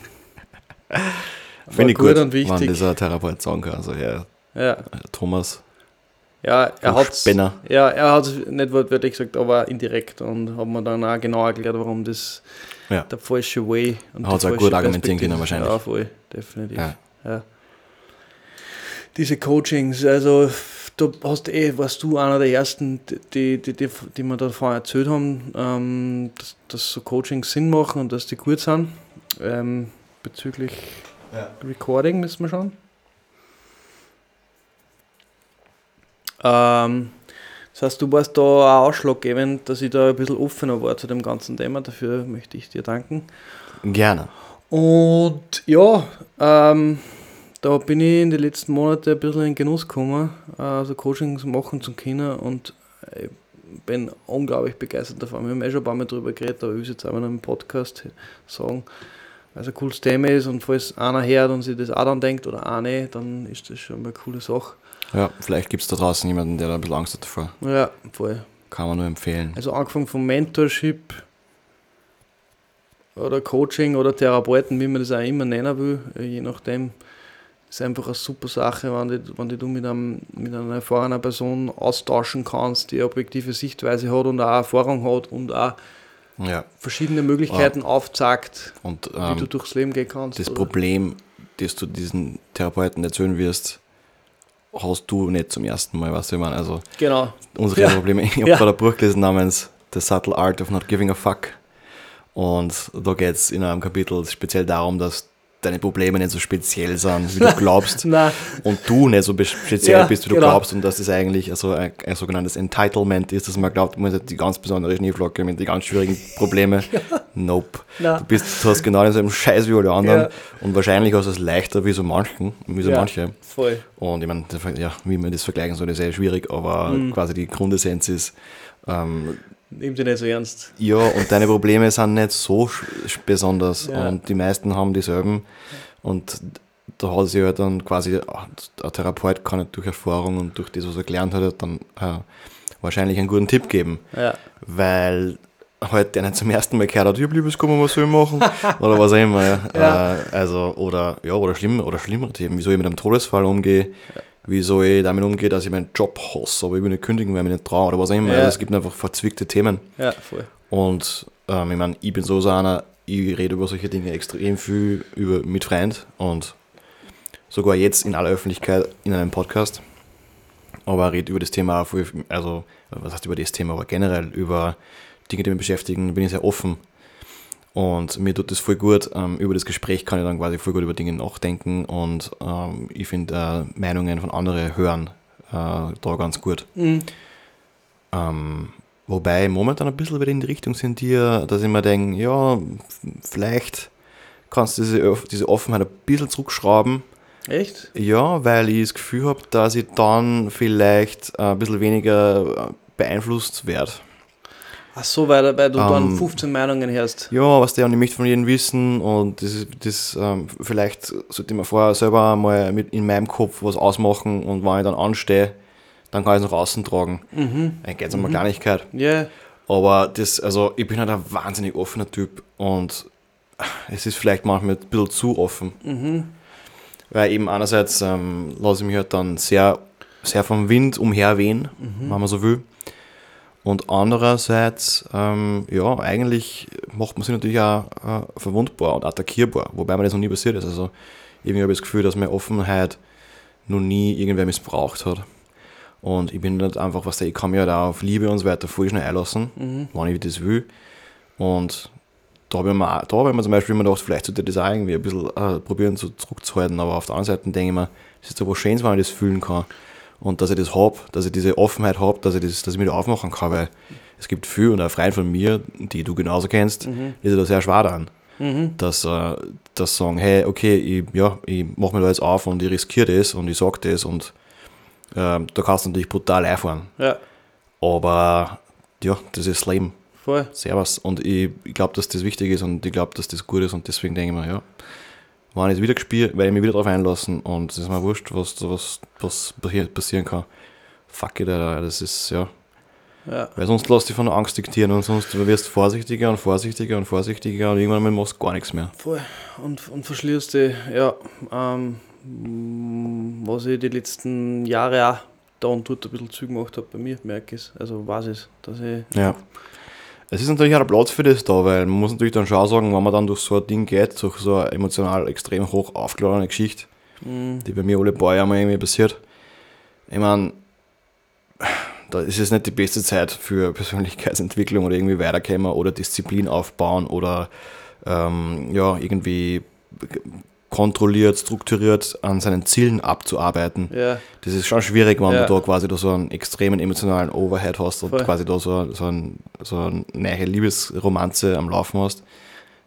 Finde ich gut und wenn wichtig. dieser Therapeut sagen kann. Also, ja, ja, Thomas, ja, er hat Spinner. ja, er hat es nicht wortwörtlich gesagt, aber indirekt und hat mir dann auch genau erklärt, warum das Ja. der falsche Way und Hat er falsche gut argumentieren können, wahrscheinlich. Ja, voll, definitiv. Ja. Ja. Diese Coachings, also du hast eh, warst du einer der ersten, die, die, die, die mir da vorhin erzählt haben, ähm, dass, dass so Coachings Sinn machen und dass die gut sind. Ähm, bezüglich Ja. Recording müssen wir schauen. Ähm, das heißt, du warst da auch ausschlaggebend, dass ich da ein bisschen offener war zu dem ganzen Thema. Dafür möchte ich dir danken. Gerne. Und ja, ähm, da bin ich in den letzten Monaten ein bisschen in Genuss gekommen, äh, also Coachings machen zu können und ich bin unglaublich begeistert davon. Wir haben eh schon ein paar Mal drüber geredet, aber ich will es jetzt auch noch im Podcast sagen, weil es ein cooles Thema ist und falls einer hört und sich das auch dann denkt oder eine, dann ist das schon mal eine coole Sache. Ja, vielleicht gibt es da draußen jemanden, der da ein bisschen Angst hat davor. Ja, voll. Kann man nur empfehlen. Also angefangen vom Mentorship oder Coaching oder Therapeuten, wie man das auch immer nennen will, äh, je nachdem. ist einfach eine super Sache, wenn die, wenn die du mit, einem, mit einer erfahrenen Person austauschen kannst, die eine objektive Sichtweise hat und auch Erfahrung hat und auch Ja. verschiedene Möglichkeiten aufzeigt, Und wie du ähm, durchs Leben gehen kannst. das oder? Problem, das du diesen Therapeuten erzählen wirst, hast du nicht zum ersten Mal, du, ich meine, also Genau. unsere Ja. Probleme. Ich habe Ja. gerade ein Buch gelesen namens The Subtle Art of Not Giving a Fuck. Und da geht es in einem Kapitel speziell darum, dass deine Probleme nicht so speziell sind, wie du glaubst. Und du nicht so speziell Ja, bist, wie du genau. glaubst. Und dass das eigentlich also ein, ein sogenanntes Entitlement ist, dass man glaubt, man hat die ganz besondere Schneeflocke mit den ganz schwierigen Problemen. Nope. Nein. Du, bist, du hast genau denselben Scheiß wie alle anderen. Ja. Und wahrscheinlich hast du es leichter wie so manchen, wie so Ja. manche. voll. Und ich meine, ja, wie man das vergleichen soll, ist sehr schwierig, aber Mhm. quasi die Grundessenz ist, ähm, Nimm dich nicht so ernst. ja, und deine Probleme sind nicht so besonders Ja. und die meisten haben dieselben. Und da hat sich halt dann quasi, ein Therapeut kann halt durch Erfahrung und durch das, was er gelernt hat, dann äh, wahrscheinlich einen guten Tipp geben, Ja, weil halt der nicht zum ersten Mal gehört hat, ich hab Liebeskummer, was soll machen? oder was auch immer. Ja. Ja. Äh, also, oder, ja, oder schlimm, oder schlimmere Themen, wie soll ich mit einem Todesfall umgehen? Wie soll ich damit umgehen, dass ich meinen Job hasse, aber ich will nicht kündigen, weil ich mich nicht traue oder was auch immer. Ja. Also es gibt einfach verzwickte Themen. ja, voll. Und ähm, ich meine, ich bin so so einer, ich rede über solche Dinge extrem viel über, mit Freunden und sogar jetzt in aller Öffentlichkeit in einem Podcast. Aber ich rede über das Thema auch viel, also was heißt über das Thema, aber generell über Dinge, die mich beschäftigen, bin ich sehr offen. Und mir tut das voll gut. Ähm, über das Gespräch kann ich dann quasi voll gut über Dinge nachdenken und ähm, ich finde äh, Meinungen von anderen hören äh, da ganz gut. Mhm. Ähm, wobei momentan ein bisschen wieder in die Richtung sind hier, dass ich mir denke, ja, vielleicht kannst du diese, diese Offenheit ein bisschen zurückschrauben. Echt? Ja, weil ich das Gefühl habe, dass ich dann vielleicht äh, ein bisschen weniger beeinflusst werde. Ach so, weil, weil du dann Ähm, 15 Meinungen hörst. Ja, was der und ich möchte von jedem wissen und das, das ähm, vielleicht sollte ich mir vorher selber mal mit in meinem Kopf was ausmachen und wenn ich dann anstehe, dann kann ich es nach außen tragen. Mhm. Dann geht es um eine Kleinigkeit. Ja, Aber das, also ich bin halt ein wahnsinnig offener Typ und es ist vielleicht manchmal ein bisschen zu offen. mhm. Weil eben einerseits ähm, lasse ich mich halt dann sehr, sehr vom Wind umherwehen, wenn man so will. Und andererseits, ähm, ja, eigentlich macht man sich natürlich auch äh, verwundbar und attackierbar, wobei mir das noch nie passiert ist. Also irgendwie habe ich das Gefühl, dass meine Offenheit noch nie irgendwer missbraucht hat. Und ich bin halt einfach, was der, ich kann mich halt auch auf Liebe und so weiter voll schnell einlassen, Mhm. wann ich das will. Und da habe ich mir, auch- da habe ich mir zum Beispiel immer gedacht, vielleicht sollte ich das auch irgendwie ein bisschen äh, probieren zu, zurückzuhalten, aber auf der anderen Seite denke ich mir, es ist aber schön, wenn ich das fühlen kann. Und dass ich das habe, dass ich diese Offenheit habe, dass ich, das, dass ich mich da aufmachen kann, weil es gibt viele und auch Freunde von mir, die du genauso kennst, Mhm. die sich da sehr schwer dran. Mhm. Dass, äh, dass sagen, hey, okay, ich, ja, ich mache mir da jetzt auf und ich riskiere das und ich sage das und ähm, da kannst du natürlich brutal einfahren. Ja, Aber ja, das ist das Leben. voll. Servus. Und ich, ich glaube, dass das wichtig ist und ich glaube, dass das gut ist und deswegen denke ich mir, ja, wenn ich es wieder gespielt, werde ich mich wieder drauf einlassen und es ist mir wurscht, was, was, was passieren kann. Fuck it, Alter, das ist, ja. Ja. Weil sonst lässt dich von der Angst diktieren und sonst wirst du vorsichtiger und vorsichtiger und vorsichtiger und irgendwann machst du gar nichts mehr. Voll. Und, und verschlierst dich, ja, ähm, was ich die letzten Jahre auch da und dort ein bisschen zu gemacht habe bei mir, merke ich Also weiß ich dass ich. Ja. Es ist natürlich auch Platz für das da, weil man muss natürlich dann schon sagen, wenn man dann durch so ein Ding geht, durch so eine emotional extrem hoch aufgeladene Geschichte, Mhm. die bei mir alle paar Jahre mal irgendwie passiert. Ich meine, da ist es nicht die beste Zeit für Persönlichkeitsentwicklung oder irgendwie weiterkommen oder Disziplin aufbauen oder ähm, ja, irgendwie kontrolliert, strukturiert an seinen Zielen abzuarbeiten. Ja, Das ist schon schwierig, wenn Ja. du da quasi da so einen extremen emotionalen Overhead hast und Voll. quasi da so, so, ein, so eine neue Liebesromanze am Laufen hast.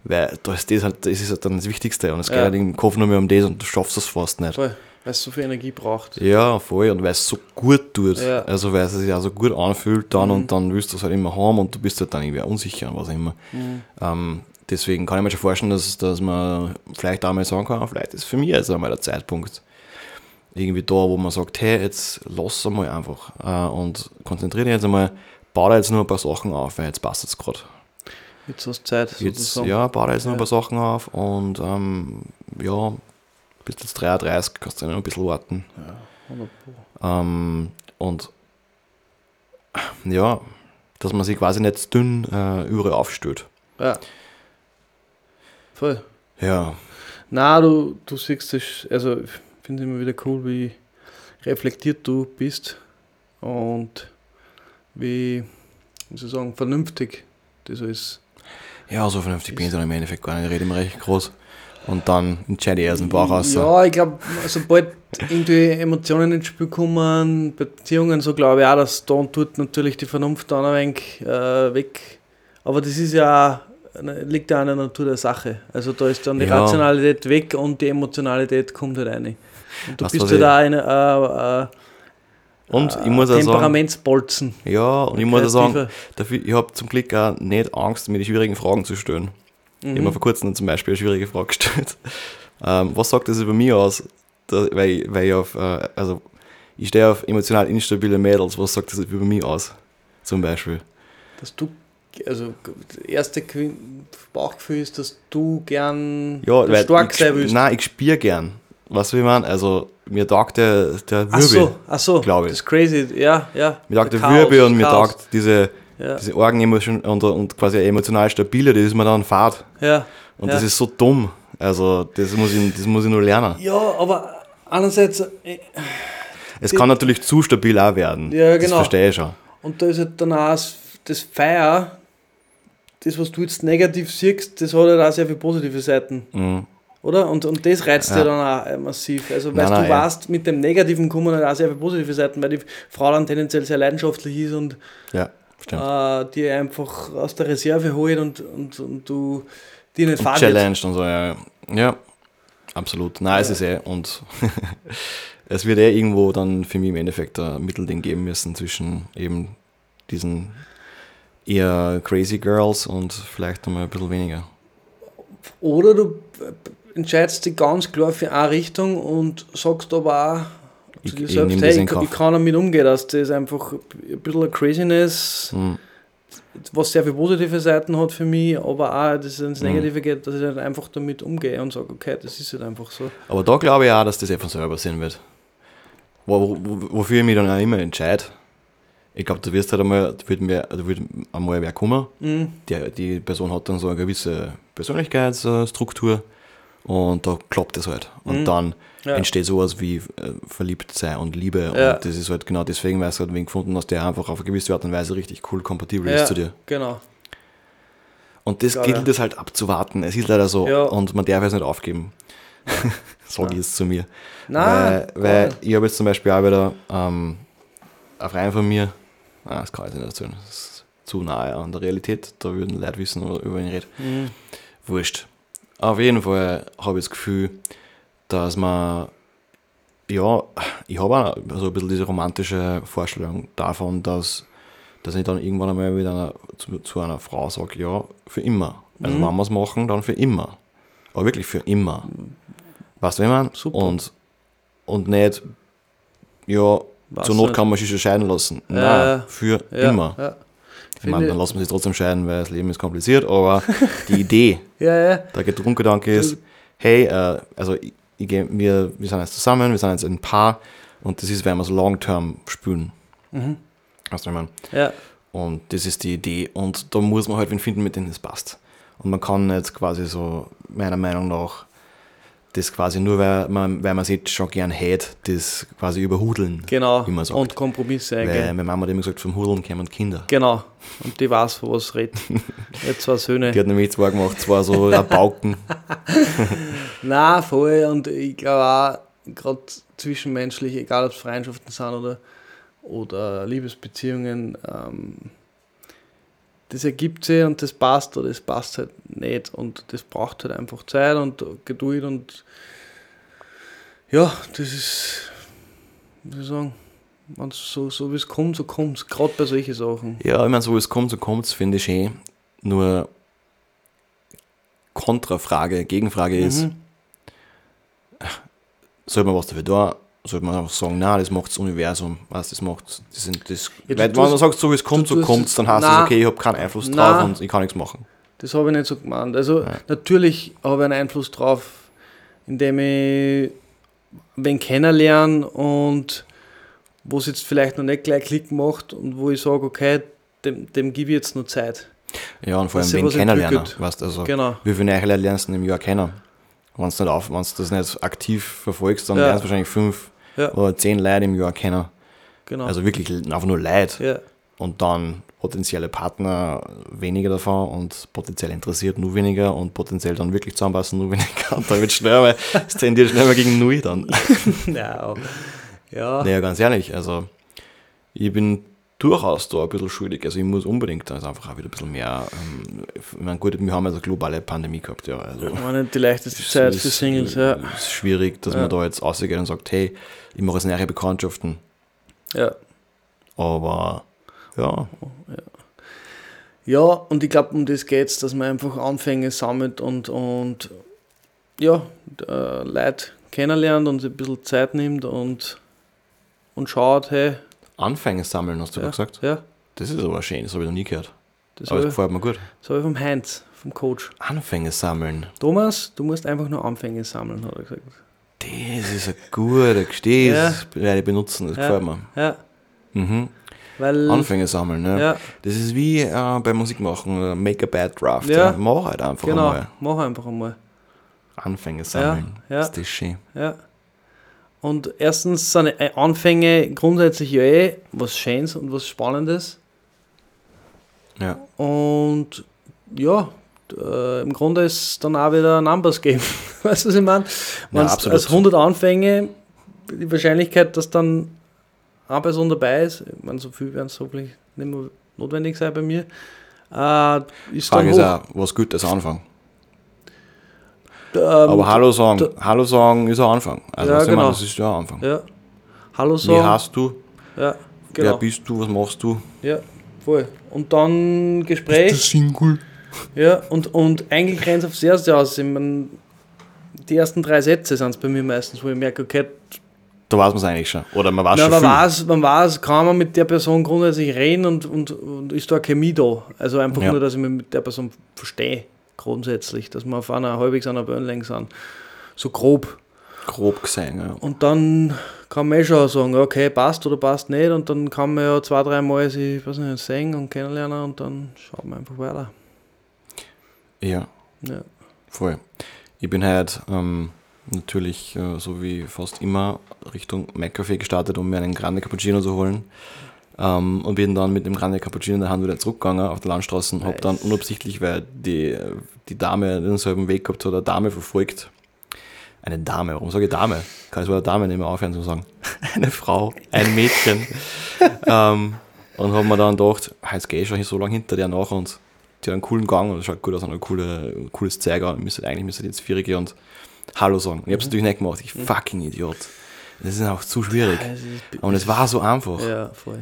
Weil da ist das halt, das ist halt dann das Wichtigste und es geht Ja. halt im Kopf nur mehr um das und du schaffst es fast nicht. voll. Weil es so viel Energie braucht. Ja, voll. Und weil es so gut tut. Ja. Also weil es sich auch so gut anfühlt dann Mhm. und dann willst du es halt immer haben und du bist halt dann irgendwie unsicher und was auch immer. Mhm. Ähm, deswegen kann ich mir schon vorstellen, dass, dass man vielleicht auch mal sagen kann, vielleicht ist für mich jetzt einmal der Zeitpunkt. Irgendwie da, wo man sagt, hey, jetzt lass einmal einfach äh, und konzentriere dich jetzt einmal, baue da jetzt nur ein paar Sachen auf, weil jetzt passt es gerade. Jetzt hast du Zeit, Jetzt, sozusagen. ja, baue da jetzt noch ein Ja. paar Sachen auf und ähm, ja, bis jetzt 33, kannst du noch ein bisschen warten. Ja, 100 Pro. Ähm, und ja, dass man sich quasi nicht dünn äh, überall aufstellt. Ja. Voll. Ja, Na, du, du siehst das, also ich finde immer wieder cool, wie reflektiert du bist und wie, wie soll ich sagen, vernünftig das ist. ja, so vernünftig bin ich dann im Endeffekt gar nicht. Ich rede immer recht groß. Und dann entscheide ich erst den Bauch raus. Ja, ich glaube, sobald irgendwie Emotionen ins Spiel kommen, Beziehungen, so glaube ich auch, dass da und dort natürlich die Vernunft dann ein wenig äh, weg. Aber das ist ja, liegt ja an der Natur der Sache. Also da ist dann die Ja. Rationalität weg und die Emotionalität kommt halt rein. Und du Weißt bist ja da eine äh, Und äh, ich muss auch sagen, Temperamentsbolzen. ja, und ich muss auch sagen, dafür, ich habe zum Glück auch nicht Angst, mir die schwierigen Fragen zu stellen. Ich habe mir Mhm. vor kurzem zum Beispiel eine schwierige Frage gestellt. Ähm, was sagt das über mich aus? Da, weil, ich- weil ich auf, äh, also ich stehe auf emotional instabile Mädels, was sagt das über mich aus? Zum Beispiel. Dass du, also das erste Bauchgefühl ist, dass du gern Ja, weil stark ich, sein willst. Nein, ich spiele gern. Weißt du, wie ich meine? Also, mir taugt der, der Ach Wirbel. so, ach so, glaub ich. Das ist crazy, ja, ja. Mir taugt der Chaos, Wirbel und mir taugt diese, Ja, diese Orgenemotion und, und quasi emotional stabile, das ist mir dann fad. ja. Und Ja. das ist so dumm. Also, das muss ich, das muss ich nur lernen. ja, aber andererseits, äh, Es kann natürlich zu stabil auch werden. Ja, Das genau. verstehe ich schon. und da ist halt dann auch das- das Feier, das, was du jetzt negativ siehst, das hat halt auch sehr viele positive Seiten, Mhm. oder? Und, und das reizt Ja. ja dann auch äh, massiv. Also, weil du ja. weißt, mit dem Negativen kommen halt auch sehr viele positive Seiten, weil die Frau dann tendenziell sehr leidenschaftlich ist und Ja, äh, die einfach aus der Reserve holt und, und, und du die nicht fahren Challenge und so, ja. Ja, absolut. Nein, es Ja. ist eh. Und es wird eh irgendwo dann für mich im Endeffekt ein Mittelding geben müssen zwischen eben diesen eher crazy Girls und vielleicht nochmal ein bisschen weniger. Oder du entscheidest dich ganz klar für eine Richtung und sagst aber auch Ich- zu dir ich selbst, nehm hey, ich, ich kann damit umgehen, dass das einfach ein bisschen eine Craziness, Mhm. was sehr viele positive Seiten hat für mich, aber auch, dass es ins Mhm. Negative geht, dass ich halt einfach damit umgehe und sage, okay, das ist halt einfach so. Aber da glaube ich auch, dass das eh von selber sein wird. Wo, wo, wofür ich mich dann auch immer entscheide. Ich glaube, da wirst halt einmal, da wird, mir, da wird einmal wer kommen. Mhm. Die, die Person hat dann so eine gewisse Persönlichkeitsstruktur und da klappt es halt. Und Mhm. dann Ja. entsteht sowas wie äh, verliebt sein und Liebe. Ja. Und das ist halt genau deswegen, weil es halt wen gefunden hast, der einfach auf eine gewisse Art und Weise richtig cool kompatibel Ja. ist zu dir. Genau. Und das Klar, gilt es halt abzuwarten. Es ist leider so. Und man darf es nicht aufgeben. Sag ich es zu mir. Nein, weil weil ich habe jetzt zum Beispiel auch wieder ähm, eine Freundin von mir, ah, das kann ich nicht erzählen, das ist zu nahe an der Realität, da würden Leute wissen, über wen ich rede. Mhm. Wurscht. Auf jeden Fall habe ich das Gefühl, dass man, ja, ich habe auch so ein bisschen diese romantische Vorstellung davon, dass, dass ich dann irgendwann einmal mit einer, zu, zu einer Frau sage, ja, für immer. Also Mhm. wenn wir es machen, dann für immer. Aber wirklich für immer. Weißt du, wie meine? Super. Und, und nicht, ja, Weiß zur Not nicht. kann man sich schon scheiden lassen. Nein, Ja. für ja, immer. Ja. Ich meine, dann lassen wir sich trotzdem scheiden, weil das Leben ist kompliziert, aber die Idee, der Grundgedanke ist, hey, äh, also ich, ich wir, wir sind jetzt zusammen, wir sind jetzt ein Paar und das ist, wenn wir es long-term spüren. Mhm. Weißt du, was ich meine? Ja, Und das ist die Idee. Und da muss man halt wen finden, mit dem das passt. Und man kann nicht quasi so, meiner Meinung nach, das quasi nur, weil man, weil man es jetzt schon gern hätte, das quasi überhudeln. genau. Wie man sagt. Und Kompromisse Weil eingehen. meine Mama hat immer gesagt, vom Hudeln kommen Kinder. Genau. Und die weiß, von was redet. Jetzt zwei Söhne. Die hat nämlich zwei gemacht, zwei so Rabauken. Na, voll. Und ich glaube auch, gerade zwischenmenschlich, egal ob es Freundschaften sind oder, oder Liebesbeziehungen, ähm, das ergibt sich und das passt oder das passt halt nicht. Und das braucht halt einfach Zeit und Geduld und ja, das ist, soll ich sagen, so, so wie es kommt, so kommt es. Gerade bei solchen Sachen. Ja, ich meine, so wie es kommt, so kommt es, finde ich schön. Nur Kontrafrage, Gegenfrage ist, Mhm. sollte man was dafür tun? Sollte man einfach sagen, nein, das macht das Universum, was das macht, das sind das. Ja, weil, wenn man sagt, so wie es kommt, so kommt es, dann heißt es, Nein. okay, ich habe keinen Einfluss drauf Nein. und ich kann nichts machen. Das habe ich nicht so gemeint. Also Ja. natürlich habe ich einen Einfluss drauf, indem ich wen kennenlerne und wo es jetzt vielleicht noch nicht gleich Klick macht und wo ich sage, okay, dem, dem gebe ich jetzt noch Zeit. Ja, und vor allem wen was kennenlernen. Weißt, also, Genau. Wie viele neue lernst du im Jahr kennen? Wenn du auf, wenn du das nicht aktiv verfolgst, dann Ja. lernst du wahrscheinlich fünf Ja. oder zehn Leute im Jahr kennen. Genau. Also wirklich einfach nur Leute. ja. Und dann potenzielle Partner weniger davon und potenziell interessiert nur weniger und potenziell dann wirklich zusammenpassen nur weniger. Und dann wird schnell mal, es tendiert schnell mal gegen Null dann. ja. ja. Naja, ganz ehrlich, also ich bin durchaus da ein bisschen schuldig. Also ich muss unbedingt also einfach auch wieder ein bisschen mehr. Ähm, ich meine, gut, wir haben also eine globale Pandemie gehabt, ja. Also War nicht die leichteste es Zeit ist, für Singles, äh, ja. ist schwierig, dass Ja. man da jetzt rausgeht und sagt, hey, ich mache jetzt nähere Bekanntschaften. ja. Aber ja, Ja, und ich glaube, um das geht es, dass man einfach Anfänge sammelt und, und ja, äh, Leute kennenlernt und sich ein bisschen Zeit nimmt und, und schaut, hey, Anfänge sammeln, hast du ja, gesagt. ja, Das ist aber schön, das habe ich noch nie gehört. das Aber habe das ich, gefällt mir gut. das hab ich vom Heinz, vom Coach. Anfänge sammeln. Thomas, du musst einfach nur Anfänge sammeln, hat er gesagt. Das ist ein guter Gesteh, Ja. benutzen, das Ja. gefällt mir. Ja, Mhm. Weil. Anfänge sammeln, ne? Ja, Das ist wie äh, beim Musikmachen, äh, make a bad draft. Ja. Ja. Mach halt einfach genau, einmal. mach einfach einmal. Anfänge sammeln. ja. Das ist schön. Ja. Und erstens sind äh, Anfänge grundsätzlich ja eh was Schönes und was Spannendes. Ja. Und ja, äh, im Grunde ist es dann auch wieder Numbers Game. weißt du, was ich meine? Wenn absolut. als 100 Anfänge, die Wahrscheinlichkeit, dass dann eine Person dabei ist, ich meine, so viel werden es hoffentlich nicht mehr notwendig sein bei mir, äh, ist Frage ist auch, was Gutes Anfang. Ähm, Aber Hallo sagen, Hallo sagen ist ein Anfang. Also Ja, ich meine, genau. das ist ja ein Anfang. Ja. Hallo Wie sagen. hast du? Ja, Wer genau. bist du? Was machst du? Ja, voll. Und dann Gespräch. Single? Ja, und, und eigentlich rennt es aufs Erste aus. Ich mein, die ersten drei Sätze sind es bei mir meistens, wo ich merke, okay, Da weiß man es eigentlich schon. Oder man weiß na, schon man, viel. weiß, man weiß, kann man mit der Person grundsätzlich reden und, und, und ist da Chemie da. Also einfach Ja. nur, dass ich mich mit der Person verstehe, grundsätzlich, dass wir auf einer halbwegs einer Wellenlänge sind. So grob. Grob gesehen, ja. Und dann kann man eh schon sagen, okay, passt oder passt nicht. Und dann kann man ja zwei, drei Mal sich, weiß nicht, sehen und kennenlernen und dann schaut man einfach weiter. Ja, Ja. voll. Ich bin halt ähm, natürlich, äh, so wie fast immer, Richtung McCafe gestartet, um mir einen Grande Cappuccino zu holen. Ähm, und bin dann mit dem Grande Cappuccino in der Hand wieder zurückgegangen auf der Landstraße und habe Nice. dann unabsichtlich, weil die, die Dame denselben Weg gehabt hat, eine Dame verfolgt. Eine Dame, warum sage ich Dame? Kann ich so eine Dame nicht mehr aufhören zu sagen. Eine Frau, ein Mädchen. ähm, und habe mir dann gedacht, jetzt gehe ich schon so lange hinter der nach und die hat einen coolen Gang und das schaut gut aus, ein coole, cooles Zeiger. Und müsste eigentlich müsste jetzt vier gehen und Hallo sagen. Ich habe es natürlich nicht gemacht, ich fucking Idiot. Das ist auch zu schwierig. Es- Und es war so einfach. Ja, voll.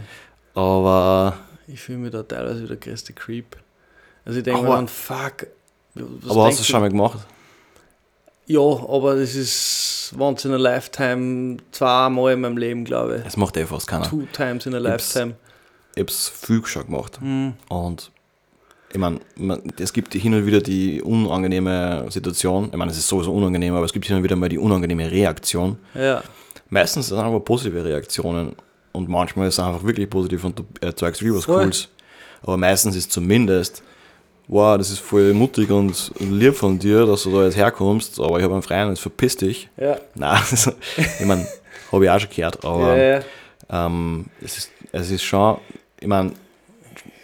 Aber, Ich fühle mich da teilweise wie der größte Creep. Also ich denke mir dann, fuck. aber hast du es schon mal gemacht? Ja, aber das ist once in a lifetime, zweimal in meinem Leben, glaube ich. Das macht eh fast keiner. Two times in a lifetime. Ich hab's viel schon gemacht. Mhm. Und ich meine, es gibt hin und wieder die unangenehme Situation. Ich meine, es ist sowieso unangenehm, aber es gibt hin und wieder mal die unangenehme Reaktion. Ja, Meistens sind es aber positive Reaktionen und manchmal ist es einfach wirklich positiv und du erzeugst wirklich was Voll. Cooles. Aber meistens ist zumindest, wow, das ist voll mutig und lieb von dir, dass du da jetzt herkommst, aber ich habe einen Freien, jetzt verpiss dich. ja, Nein, also, ich meine, habe ich auch schon gehört, aber ja, ja. ähm, es, ist, es ist schon, ich meine,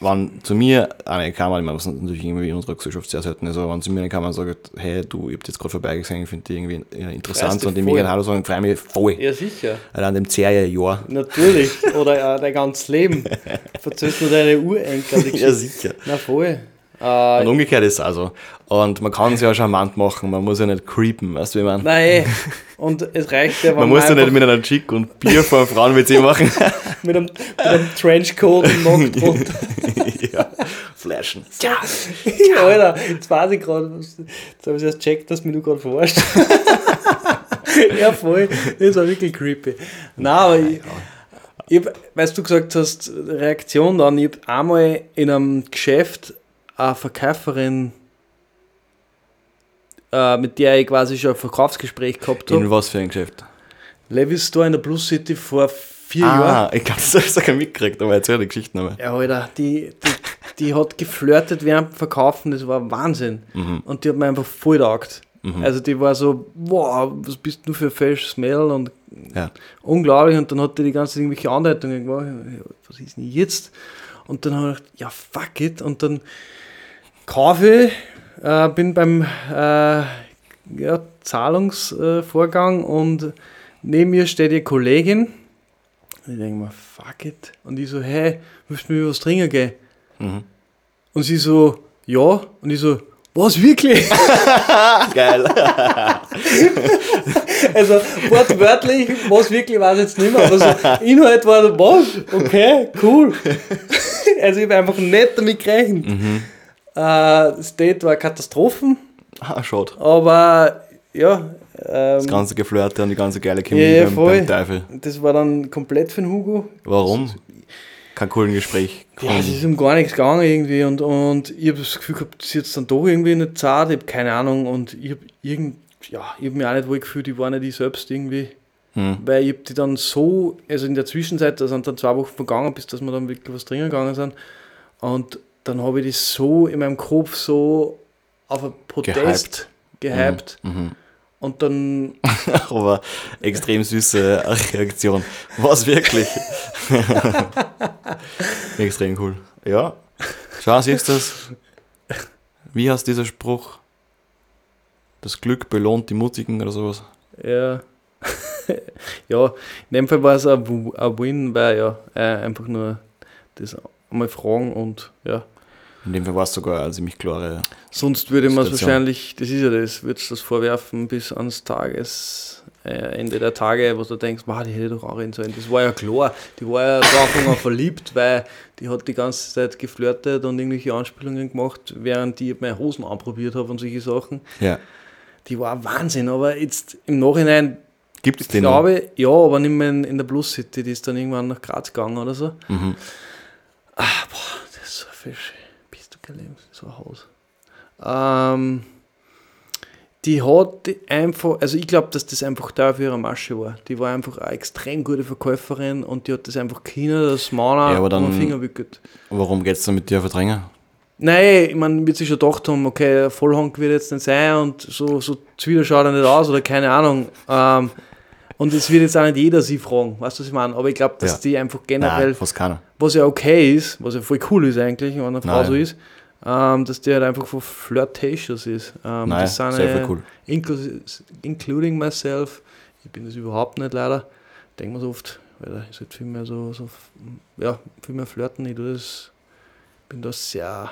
wenn zu mir eine Kamera, ich meine, was natürlich irgendwie in unserer Gesellschaft sehr selten aber wenn zu mir eine Kamera sagt, hey, du, ich hab dich jetzt gerade vorbeigesehen, ich finde die irgendwie interessant du und die gerne Hallo sagen, freue mich voll. ja, sicher. Allein an dem Zerje-Jahr. Natürlich. Oder äh, dein ganzes Leben. Verzählst nur deine Urenkel. Ja, sicher. Na voll. Äh, Und umgekehrt ist es also. Und man kann es ja charmant machen, man muss ja nicht creepen, weißt du, wie man. nein, und es reicht ja, wenn Man muss ja nicht mit einer Chick und Bier vor einem Frauen-WC machen. mit einem, mit einem Trenchcoat und nackt runter. ja. Flashen. Ja. Alter, jetzt weiß ich gerade, jetzt habe ich erst checkt, dass mich du gerade verarscht. ja, voll. Das war wirklich creepy. Nein, aber ich, ich weißt du gesagt hast, Reaktion dann, ich habe einmal in einem Geschäft eine Verkäuferin, äh, mit der ich quasi schon ein Verkaufsgespräch gehabt habe. In was für ein Geschäft? Levis Store in der Plus City vor vier Jahren. Ah, ich glaube, das habe ich sogar mitgekriegt, aber erzähl die Geschichte nochmal. Ja, Alter, die, die, die hat geflirtet während dem Verkaufen, das war Wahnsinn. Mhm. Und die hat mir einfach voll taugt. Also die war so, wow, was bist du für ein fesches Mädel und Ja. unglaublich. Und dann hat die die ganze irgendwelche Andeutungen gemacht. Was ist denn jetzt? Und dann habe ich gedacht, ja, fuck it. Und dann kaufe ich, äh, bin beim äh, ja, Zahlungsvorgang und neben mir steht die Kollegin. Und ich denke mir, fuck it. Und ich so, hey, willst du mir was trinken gehen? Mhm. Und sie so, ja. Und ich so, was wirklich? Geil. Also wortwörtlich, was wirklich weiß ich jetzt nicht mehr, aber so Inhalt war was? Okay, cool. Also ich habe einfach nicht damit gerechnet. Mhm. Äh, das Date war Katastrophen, ah, schade. aber ja, ähm, Das ganze Geflirte und die ganze geile Chemie Ja, ja, beim, Teufel. das war dann komplett für den Hugo. Warum? Kein coolen Gespräch. Ja, es ist um gar nichts gegangen irgendwie und, und ich habe das Gefühl gehabt, sie jetzt dann doch irgendwie nicht zart, ich habe keine Ahnung und ich habe irgend, ja, ich habe mich auch nicht wohl gefühlt, ich war nicht ich selbst irgendwie. Hm. Weil ich hab die dann so, also in der Zwischenzeit, da sind dann zwei Wochen vergangen, bis dass wir dann wirklich was trinken gegangen sind. Und dann habe ich die so in meinem Kopf so auf ein Protest gehypt. Mhm. Und dann, Aber extrem süße Reaktion. Was wirklich? extrem cool. Ja. Schau, siehst du das? Wie heißt dieser Spruch? Das Glück belohnt die Mutigen oder sowas? ja, ja, in dem Fall war es ein Win, weil ja, äh, einfach nur das einmal fragen und ja. In dem Fall war es sogar eine ziemlich klare. Sonst würde man es wahrscheinlich, das ist ja das, würdest du das vorwerfen bis ans Tages, äh, der Tage, wo du denkst, wow, die hätte doch auch reden sollen. Das war ja klar, die war ja von Anfang an verliebt, weil die hat die ganze Zeit geflirtet und irgendwelche Anspielungen gemacht, während die meine Hosen anprobiert habe und solche Sachen. Ja. Die war Wahnsinn, aber jetzt im Nachhinein Gibt es ich den noch? glaube, ja, aber nicht mehr in, in der Plus City, die ist dann irgendwann nach Graz gegangen oder so. Mhm. Ah, boah, das ist so ein Fisch. Leben, so ein Haus. Ähm, die hat einfach, also ich glaube, dass das einfach da für ihre Masche war. Die war einfach eine extrem gute Verkäuferin und die hat das einfach können, das Mana Ja, aber dann- den Finger wickelt. Warum geht es dann mit dir verdrängen? Nein, ich meine, wird sich schon gedacht haben, okay, Vollhonk wird jetzt nicht sein und so, so zwider schaut er nicht aus oder keine Ahnung. Ähm, und es wird jetzt auch nicht jeder sie fragen, weißt du, was ich meine? Aber ich glaube, dass Ja. die einfach generell, Nein, keiner. was ja okay ist, was ja voll cool ist eigentlich, wenn eine Frau Nein. so ist, ähm, dass die halt einfach von flirtatious ist. Ähm, Nein, das sind sehr cool. inclu- including myself. Ich bin das überhaupt nicht leider. Denke mir so oft, weil ich sollte viel mehr so, so, ja, viel mehr flirten. Ich tue das, bin da sehr,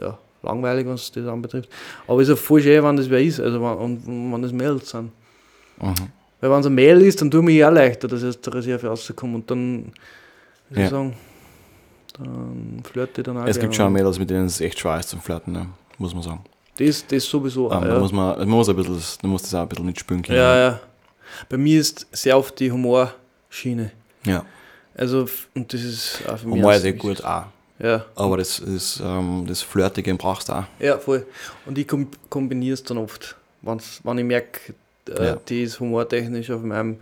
ja, langweilig, was das anbetrifft. Aber ist ja voll schön, wenn das wer ist, also wenn, und wenn das Mädels sind. Mhm. Weil wenn es ein Mädel ist, dann tut mir ja leichter, das aus der Reserve rauszukommen. Und dann, wie soll Ja. ich sagen, dann flirte ich dann auch Es gibt schon Mädels, mit denen es echt schwer ist zum Flirten, ne? muss man sagen. Das, das sowieso. Ähm, ja. da, muss man, man muss ein bisschen, da muss das auch ein bisschen mitspülen können. ja, ja. Bei mir ist sehr oft die Humorschiene. ja. Also, und das ist auch für mich. Humor ist eh gut auch. Ja, Aber das, das, ähm, das Flirtige brauchst du auch. ja, voll. Und ich kom kombiniere es dann oft, wenn's, wenn ich merke, äh, Ja. die ist humortechnisch auf meinem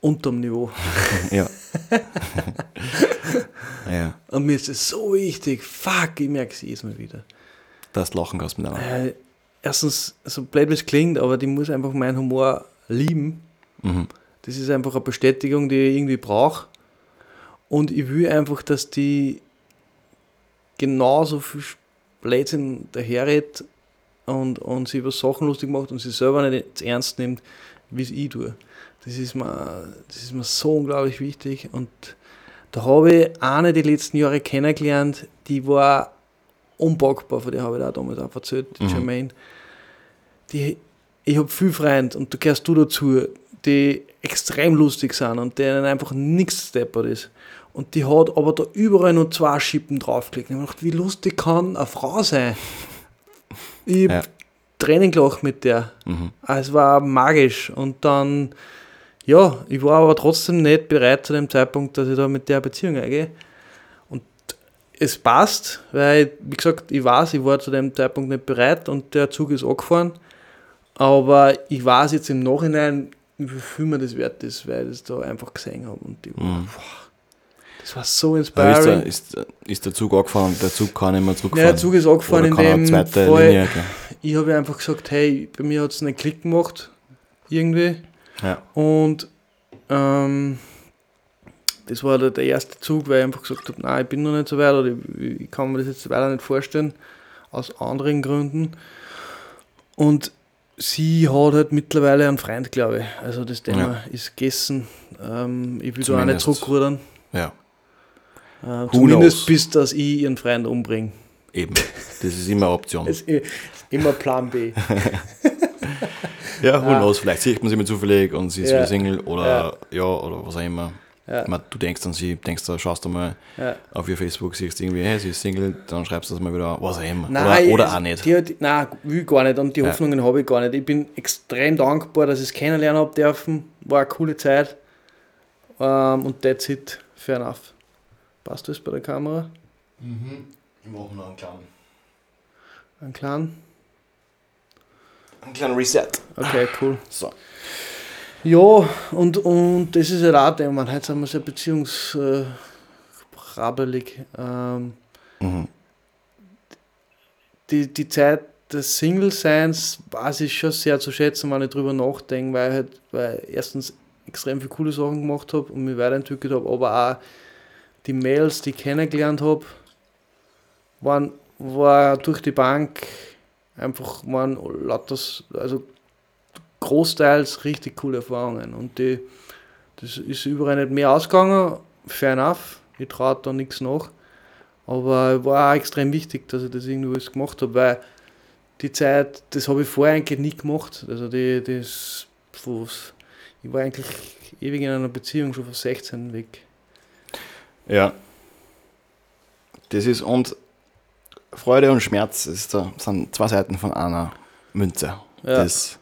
unterm Niveau. ja. ja. Und mir ist es so wichtig. Fuck, ich merke es jedes Mal wieder. Dass du lachen kannst miteinander. Äh, erstens, so blöd wie es klingt, aber die muss einfach meinen Humor lieben. Mhm. Das ist einfach eine Bestätigung, die ich irgendwie brauche. Und ich will einfach, dass die genauso viel Blödsinn daherredet und, und sich über Sachen lustig macht und sich selber nicht ernst nimmt, wie es ich tue. Das ist, mir, das ist mir so unglaublich wichtig. Und da habe ich eine die letzten Jahre kennengelernt, die war unpackbar, von der habe ich da damals auch erzählt, die Mhm. Jermaine. Die, ich habe viel Freunde und du gehörst du dazu, die extrem lustig sind und denen einfach nichts steppert ist. Und die hat aber da überall noch zwei Schippen draufgelegt. Und ich hab gedacht, wie lustig kann eine Frau sein? Ich Ja. Tränen gelacht mit der. Mhm. Ah, Es war magisch. Und dann, ja, ich war aber trotzdem nicht bereit zu dem Zeitpunkt, dass ich da mit der Beziehung eingehe. Und es passt, weil, wie gesagt, ich weiß, ich war zu dem Zeitpunkt nicht bereit und der Zug ist angefahren. Aber ich weiß jetzt im Nachhinein, wie viel mir das wert ist, weil ich das da einfach gesehen habe. Und ich, Mhm. das war so Da ist, inspiring. der, ist, ist der Zug angefahren der Zug kann nicht mehr zurückfahren. der Zug ist angefahren in dem zweite Fall. Linie gehen. Ich habe einfach gesagt, hey, bei mir hat es einen Klick gemacht, irgendwie. Ja. Und ähm, das war der, der erste Zug, weil ich einfach gesagt habe, nein, ich bin noch nicht so weit oder ich, ich kann mir das jetzt weiter nicht vorstellen, aus anderen Gründen. Und sie hat halt mittlerweile einen Freund, glaube ich. Also das Thema Ja. ist gegessen. Ähm, ich will da auch nicht Zumindest. zurückrudern. ja, Äh, zumindest knows? bis, dass ich ihren Freund umbringe. eben. Das ist immer eine Option. Das ist immer Plan B. Ja, who knows, vielleicht sieht man sie mit zufällig und sie ist Ja. wieder Single oder ja. oder was auch immer. Ja. Ich meine, du denkst an sie, denkst du, schaust du mal Ja. auf ihr Facebook, siehst irgendwie, hey, sie ist Single, dann schreibst du das mal wieder, was auch immer. Nein, oder oder auch nicht. Die, hat- nein, will gar nicht und die Ja. Hoffnungen habe ich gar nicht. Ich bin extrem dankbar, dass ich es kennenlernen habe dürfen. War eine coole Zeit. Ähm, und that's it. Fair enough. Passt das bei der Kamera? Mhm. Ich mache noch einen kleinen, Einen kleinen? Einen kleinen Reset. Okay, cool. So. Ja, und, und das ist halt auch der Mann. Heute sind wir sehr beziehungsrabbelig. Ähm, Mhm. die, die Zeit des Single-Seins weiß ich schon sehr zu schätzen, wenn ich drüber nachdenke, weil ich halt, weil erstens extrem viele coole Sachen gemacht habe und mich weiterentwickelt habe, aber auch die Mails, die ich kennengelernt habe, waren, war durch die Bank einfach waren lauter, also großteils richtig coole Erfahrungen und die, das ist überall nicht mehr ausgegangen, fair enough, ich traue da nichts nach. Aber war auch extrem wichtig, dass ich das irgendwie alles gemacht habe, weil die Zeit, das habe ich vorher eigentlich nie gemacht. Also die, das, ich war eigentlich ewig in einer Beziehung, schon von 16 weg. Ja. Das ist, und Freude und Schmerz ist sind zwei Seiten von einer Münze. Ja. Das,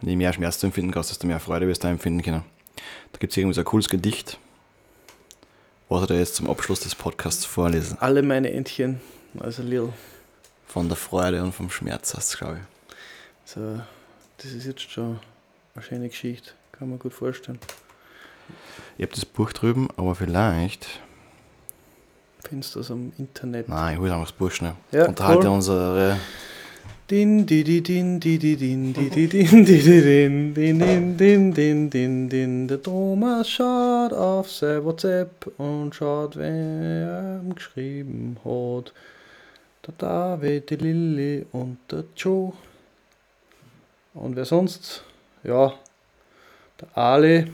wenn du mehr Schmerz du empfinden kannst, desto mehr Freude wirst du empfinden können. Da gibt es irgendwie so ein cooles Gedicht, was ich da jetzt zum Abschluss des Podcasts vorlesen. Alle meine Entchen, also Lil. Von der Freude und vom Schmerz heißt es, glaube ich. So, das ist jetzt schon eine schöne Geschichte, kann man gut vorstellen. Ich habe das Buch drüben, aber vielleicht. Das am Internet? Nein, ich hole einfach das Buch schnell. Ja, Unterhalte cool. unsere. Din, di, di, din, di, di, din, di, di, din, di, di, din, din, din, din, din, din, din. Der Thomas schaut auf sein WhatsApp und schaut, wer ihm geschrieben hat. Der David, die Lilly und der Joe. Und wer sonst? Ja, der Ali.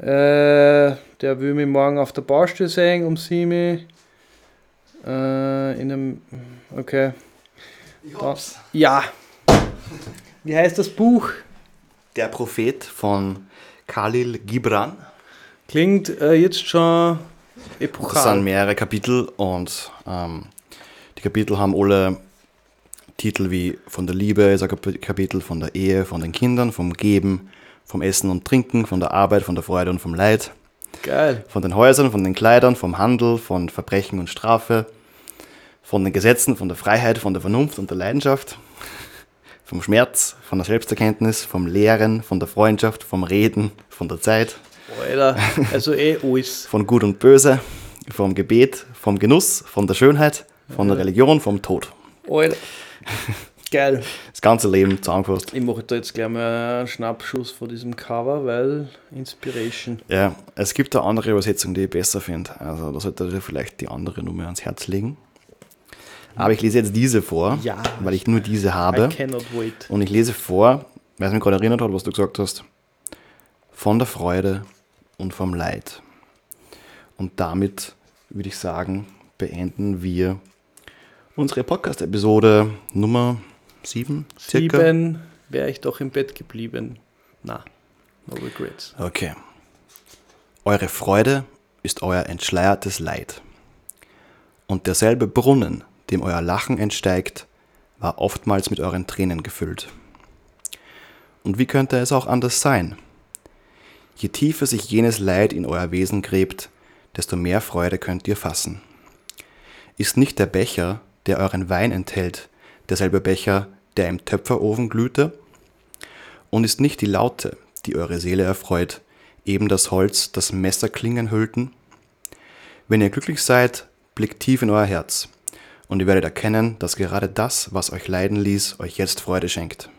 Äh, der will mich morgen auf der Baustelle sehen um 7 Uhr. Äh, in einem. Okay. Ich hab's. Ja. Wie heißt das Buch? Der Prophet von Khalil Gibran. Klingt äh, jetzt schon Das sind epochal. mehrere Kapitel und ähm, die Kapitel haben alle Titel wie von der Liebe ist ein Kap- Kapitel, von der Ehe, von den Kindern, vom Geben, vom Essen und Trinken, von der Arbeit, von der Freude und vom Leid, Geil. von den Häusern, von den Kleidern, vom Handel, von Verbrechen und Strafe, von den Gesetzen, von der Freiheit, von der Vernunft und der Leidenschaft, vom Schmerz, von der Selbsterkenntnis, vom Lehren, von der Freundschaft, vom Reden, von der Zeit, Alter, also eh alles. von Gut und Böse, vom Gebet, vom Genuss, von der Schönheit, von der Religion, vom Tod. Alter. Geil. Das ganze Leben zusammengefasst. Ich mache da jetzt gleich mal einen Schnappschuss von diesem Cover, weil Inspiration. Ja, es gibt eine andere Übersetzung, die ich besser finde. Also da sollte ihr vielleicht die andere Nummer ans Herz legen. Aber ich lese jetzt diese vor, Ja. weil ich nur diese habe. I cannot wait. Und ich lese vor, weil es mich gerade erinnert hat, was du gesagt hast, von der Freude und vom Leid. Und damit würde ich sagen, beenden wir unsere Podcast-Episode Nummer 7, circa. Sieben wäre ich doch im Bett geblieben. Na, no regrets. Okay. Eure Freude ist euer entschleiertes Leid. Und derselbe Brunnen, dem euer Lachen entsteigt, war oftmals mit euren Tränen gefüllt. Und wie könnte es auch anders sein? Je tiefer sich jenes Leid in euer Wesen gräbt, desto mehr Freude könnt ihr fassen. Ist nicht der Becher, der euren Wein enthält, derselbe Becher, der im Töpferofen glühte? Und ist nicht die Laute, die eure Seele erfreut, eben das Holz, das Messerklingen hüllten? Wenn ihr glücklich seid, blickt tief in euer Herz, und ihr werdet erkennen, dass gerade das, was euch leiden ließ, euch jetzt Freude schenkt.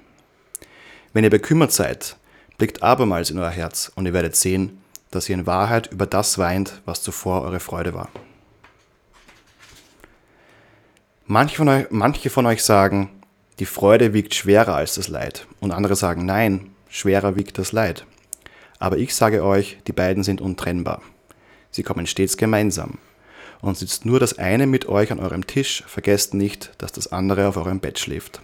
Wenn ihr bekümmert seid, blickt abermals in euer Herz, und ihr werdet sehen, dass ihr in Wahrheit über das weint, was zuvor eure Freude war. Manche von, euch, manche von euch sagen, die Freude wiegt schwerer als das Leid. Und andere sagen, nein, schwerer wiegt das Leid. Aber ich sage euch, die beiden sind untrennbar. Sie kommen stets gemeinsam. Und sitzt nur das eine mit euch an eurem Tisch, vergesst nicht, dass das andere auf eurem Bett schläft.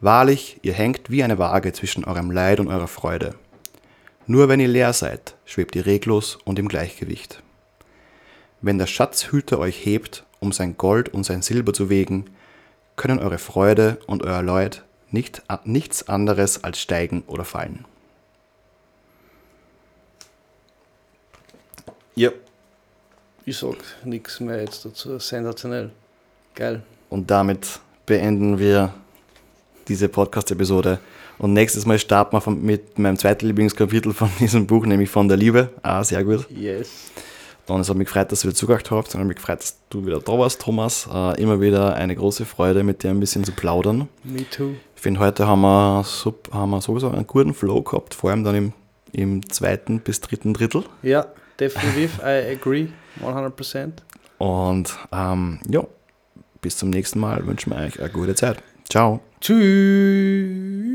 Wahrlich, ihr hängt wie eine Waage zwischen eurem Leid und eurer Freude. Nur wenn ihr leer seid, schwebt ihr reglos und im Gleichgewicht. Wenn der Schatzhüter euch hebt, um sein Gold und sein Silber zu wägen, können eure Freude und euer Leid nicht, nichts anderes als steigen oder fallen. Ja, Ich sag nichts mehr jetzt dazu. Sensationell. Geil. und damit beenden wir diese Podcast-Episode. Und nächstes Mal starten wir von, mit meinem zweiten Lieblingskapitel von diesem Buch, nämlich von der Liebe. Ah, sehr gut. Yes. Und es hat mich gefreut, dass ihr wieder zugehört habt. Und hat mich gefreut, dass du wieder da warst, Thomas. Äh, immer wieder eine große Freude, mit dir ein bisschen zu plaudern. Me too. Ich finde, heute haben wir, sub, haben wir sowieso einen guten Flow gehabt, vor allem dann im, im zweiten bis dritten Drittel. Ja, definitiv. I agree. 100%. Und ähm, ja, bis zum nächsten Mal wünschen wir euch eine gute Zeit. Ciao. Tschüss.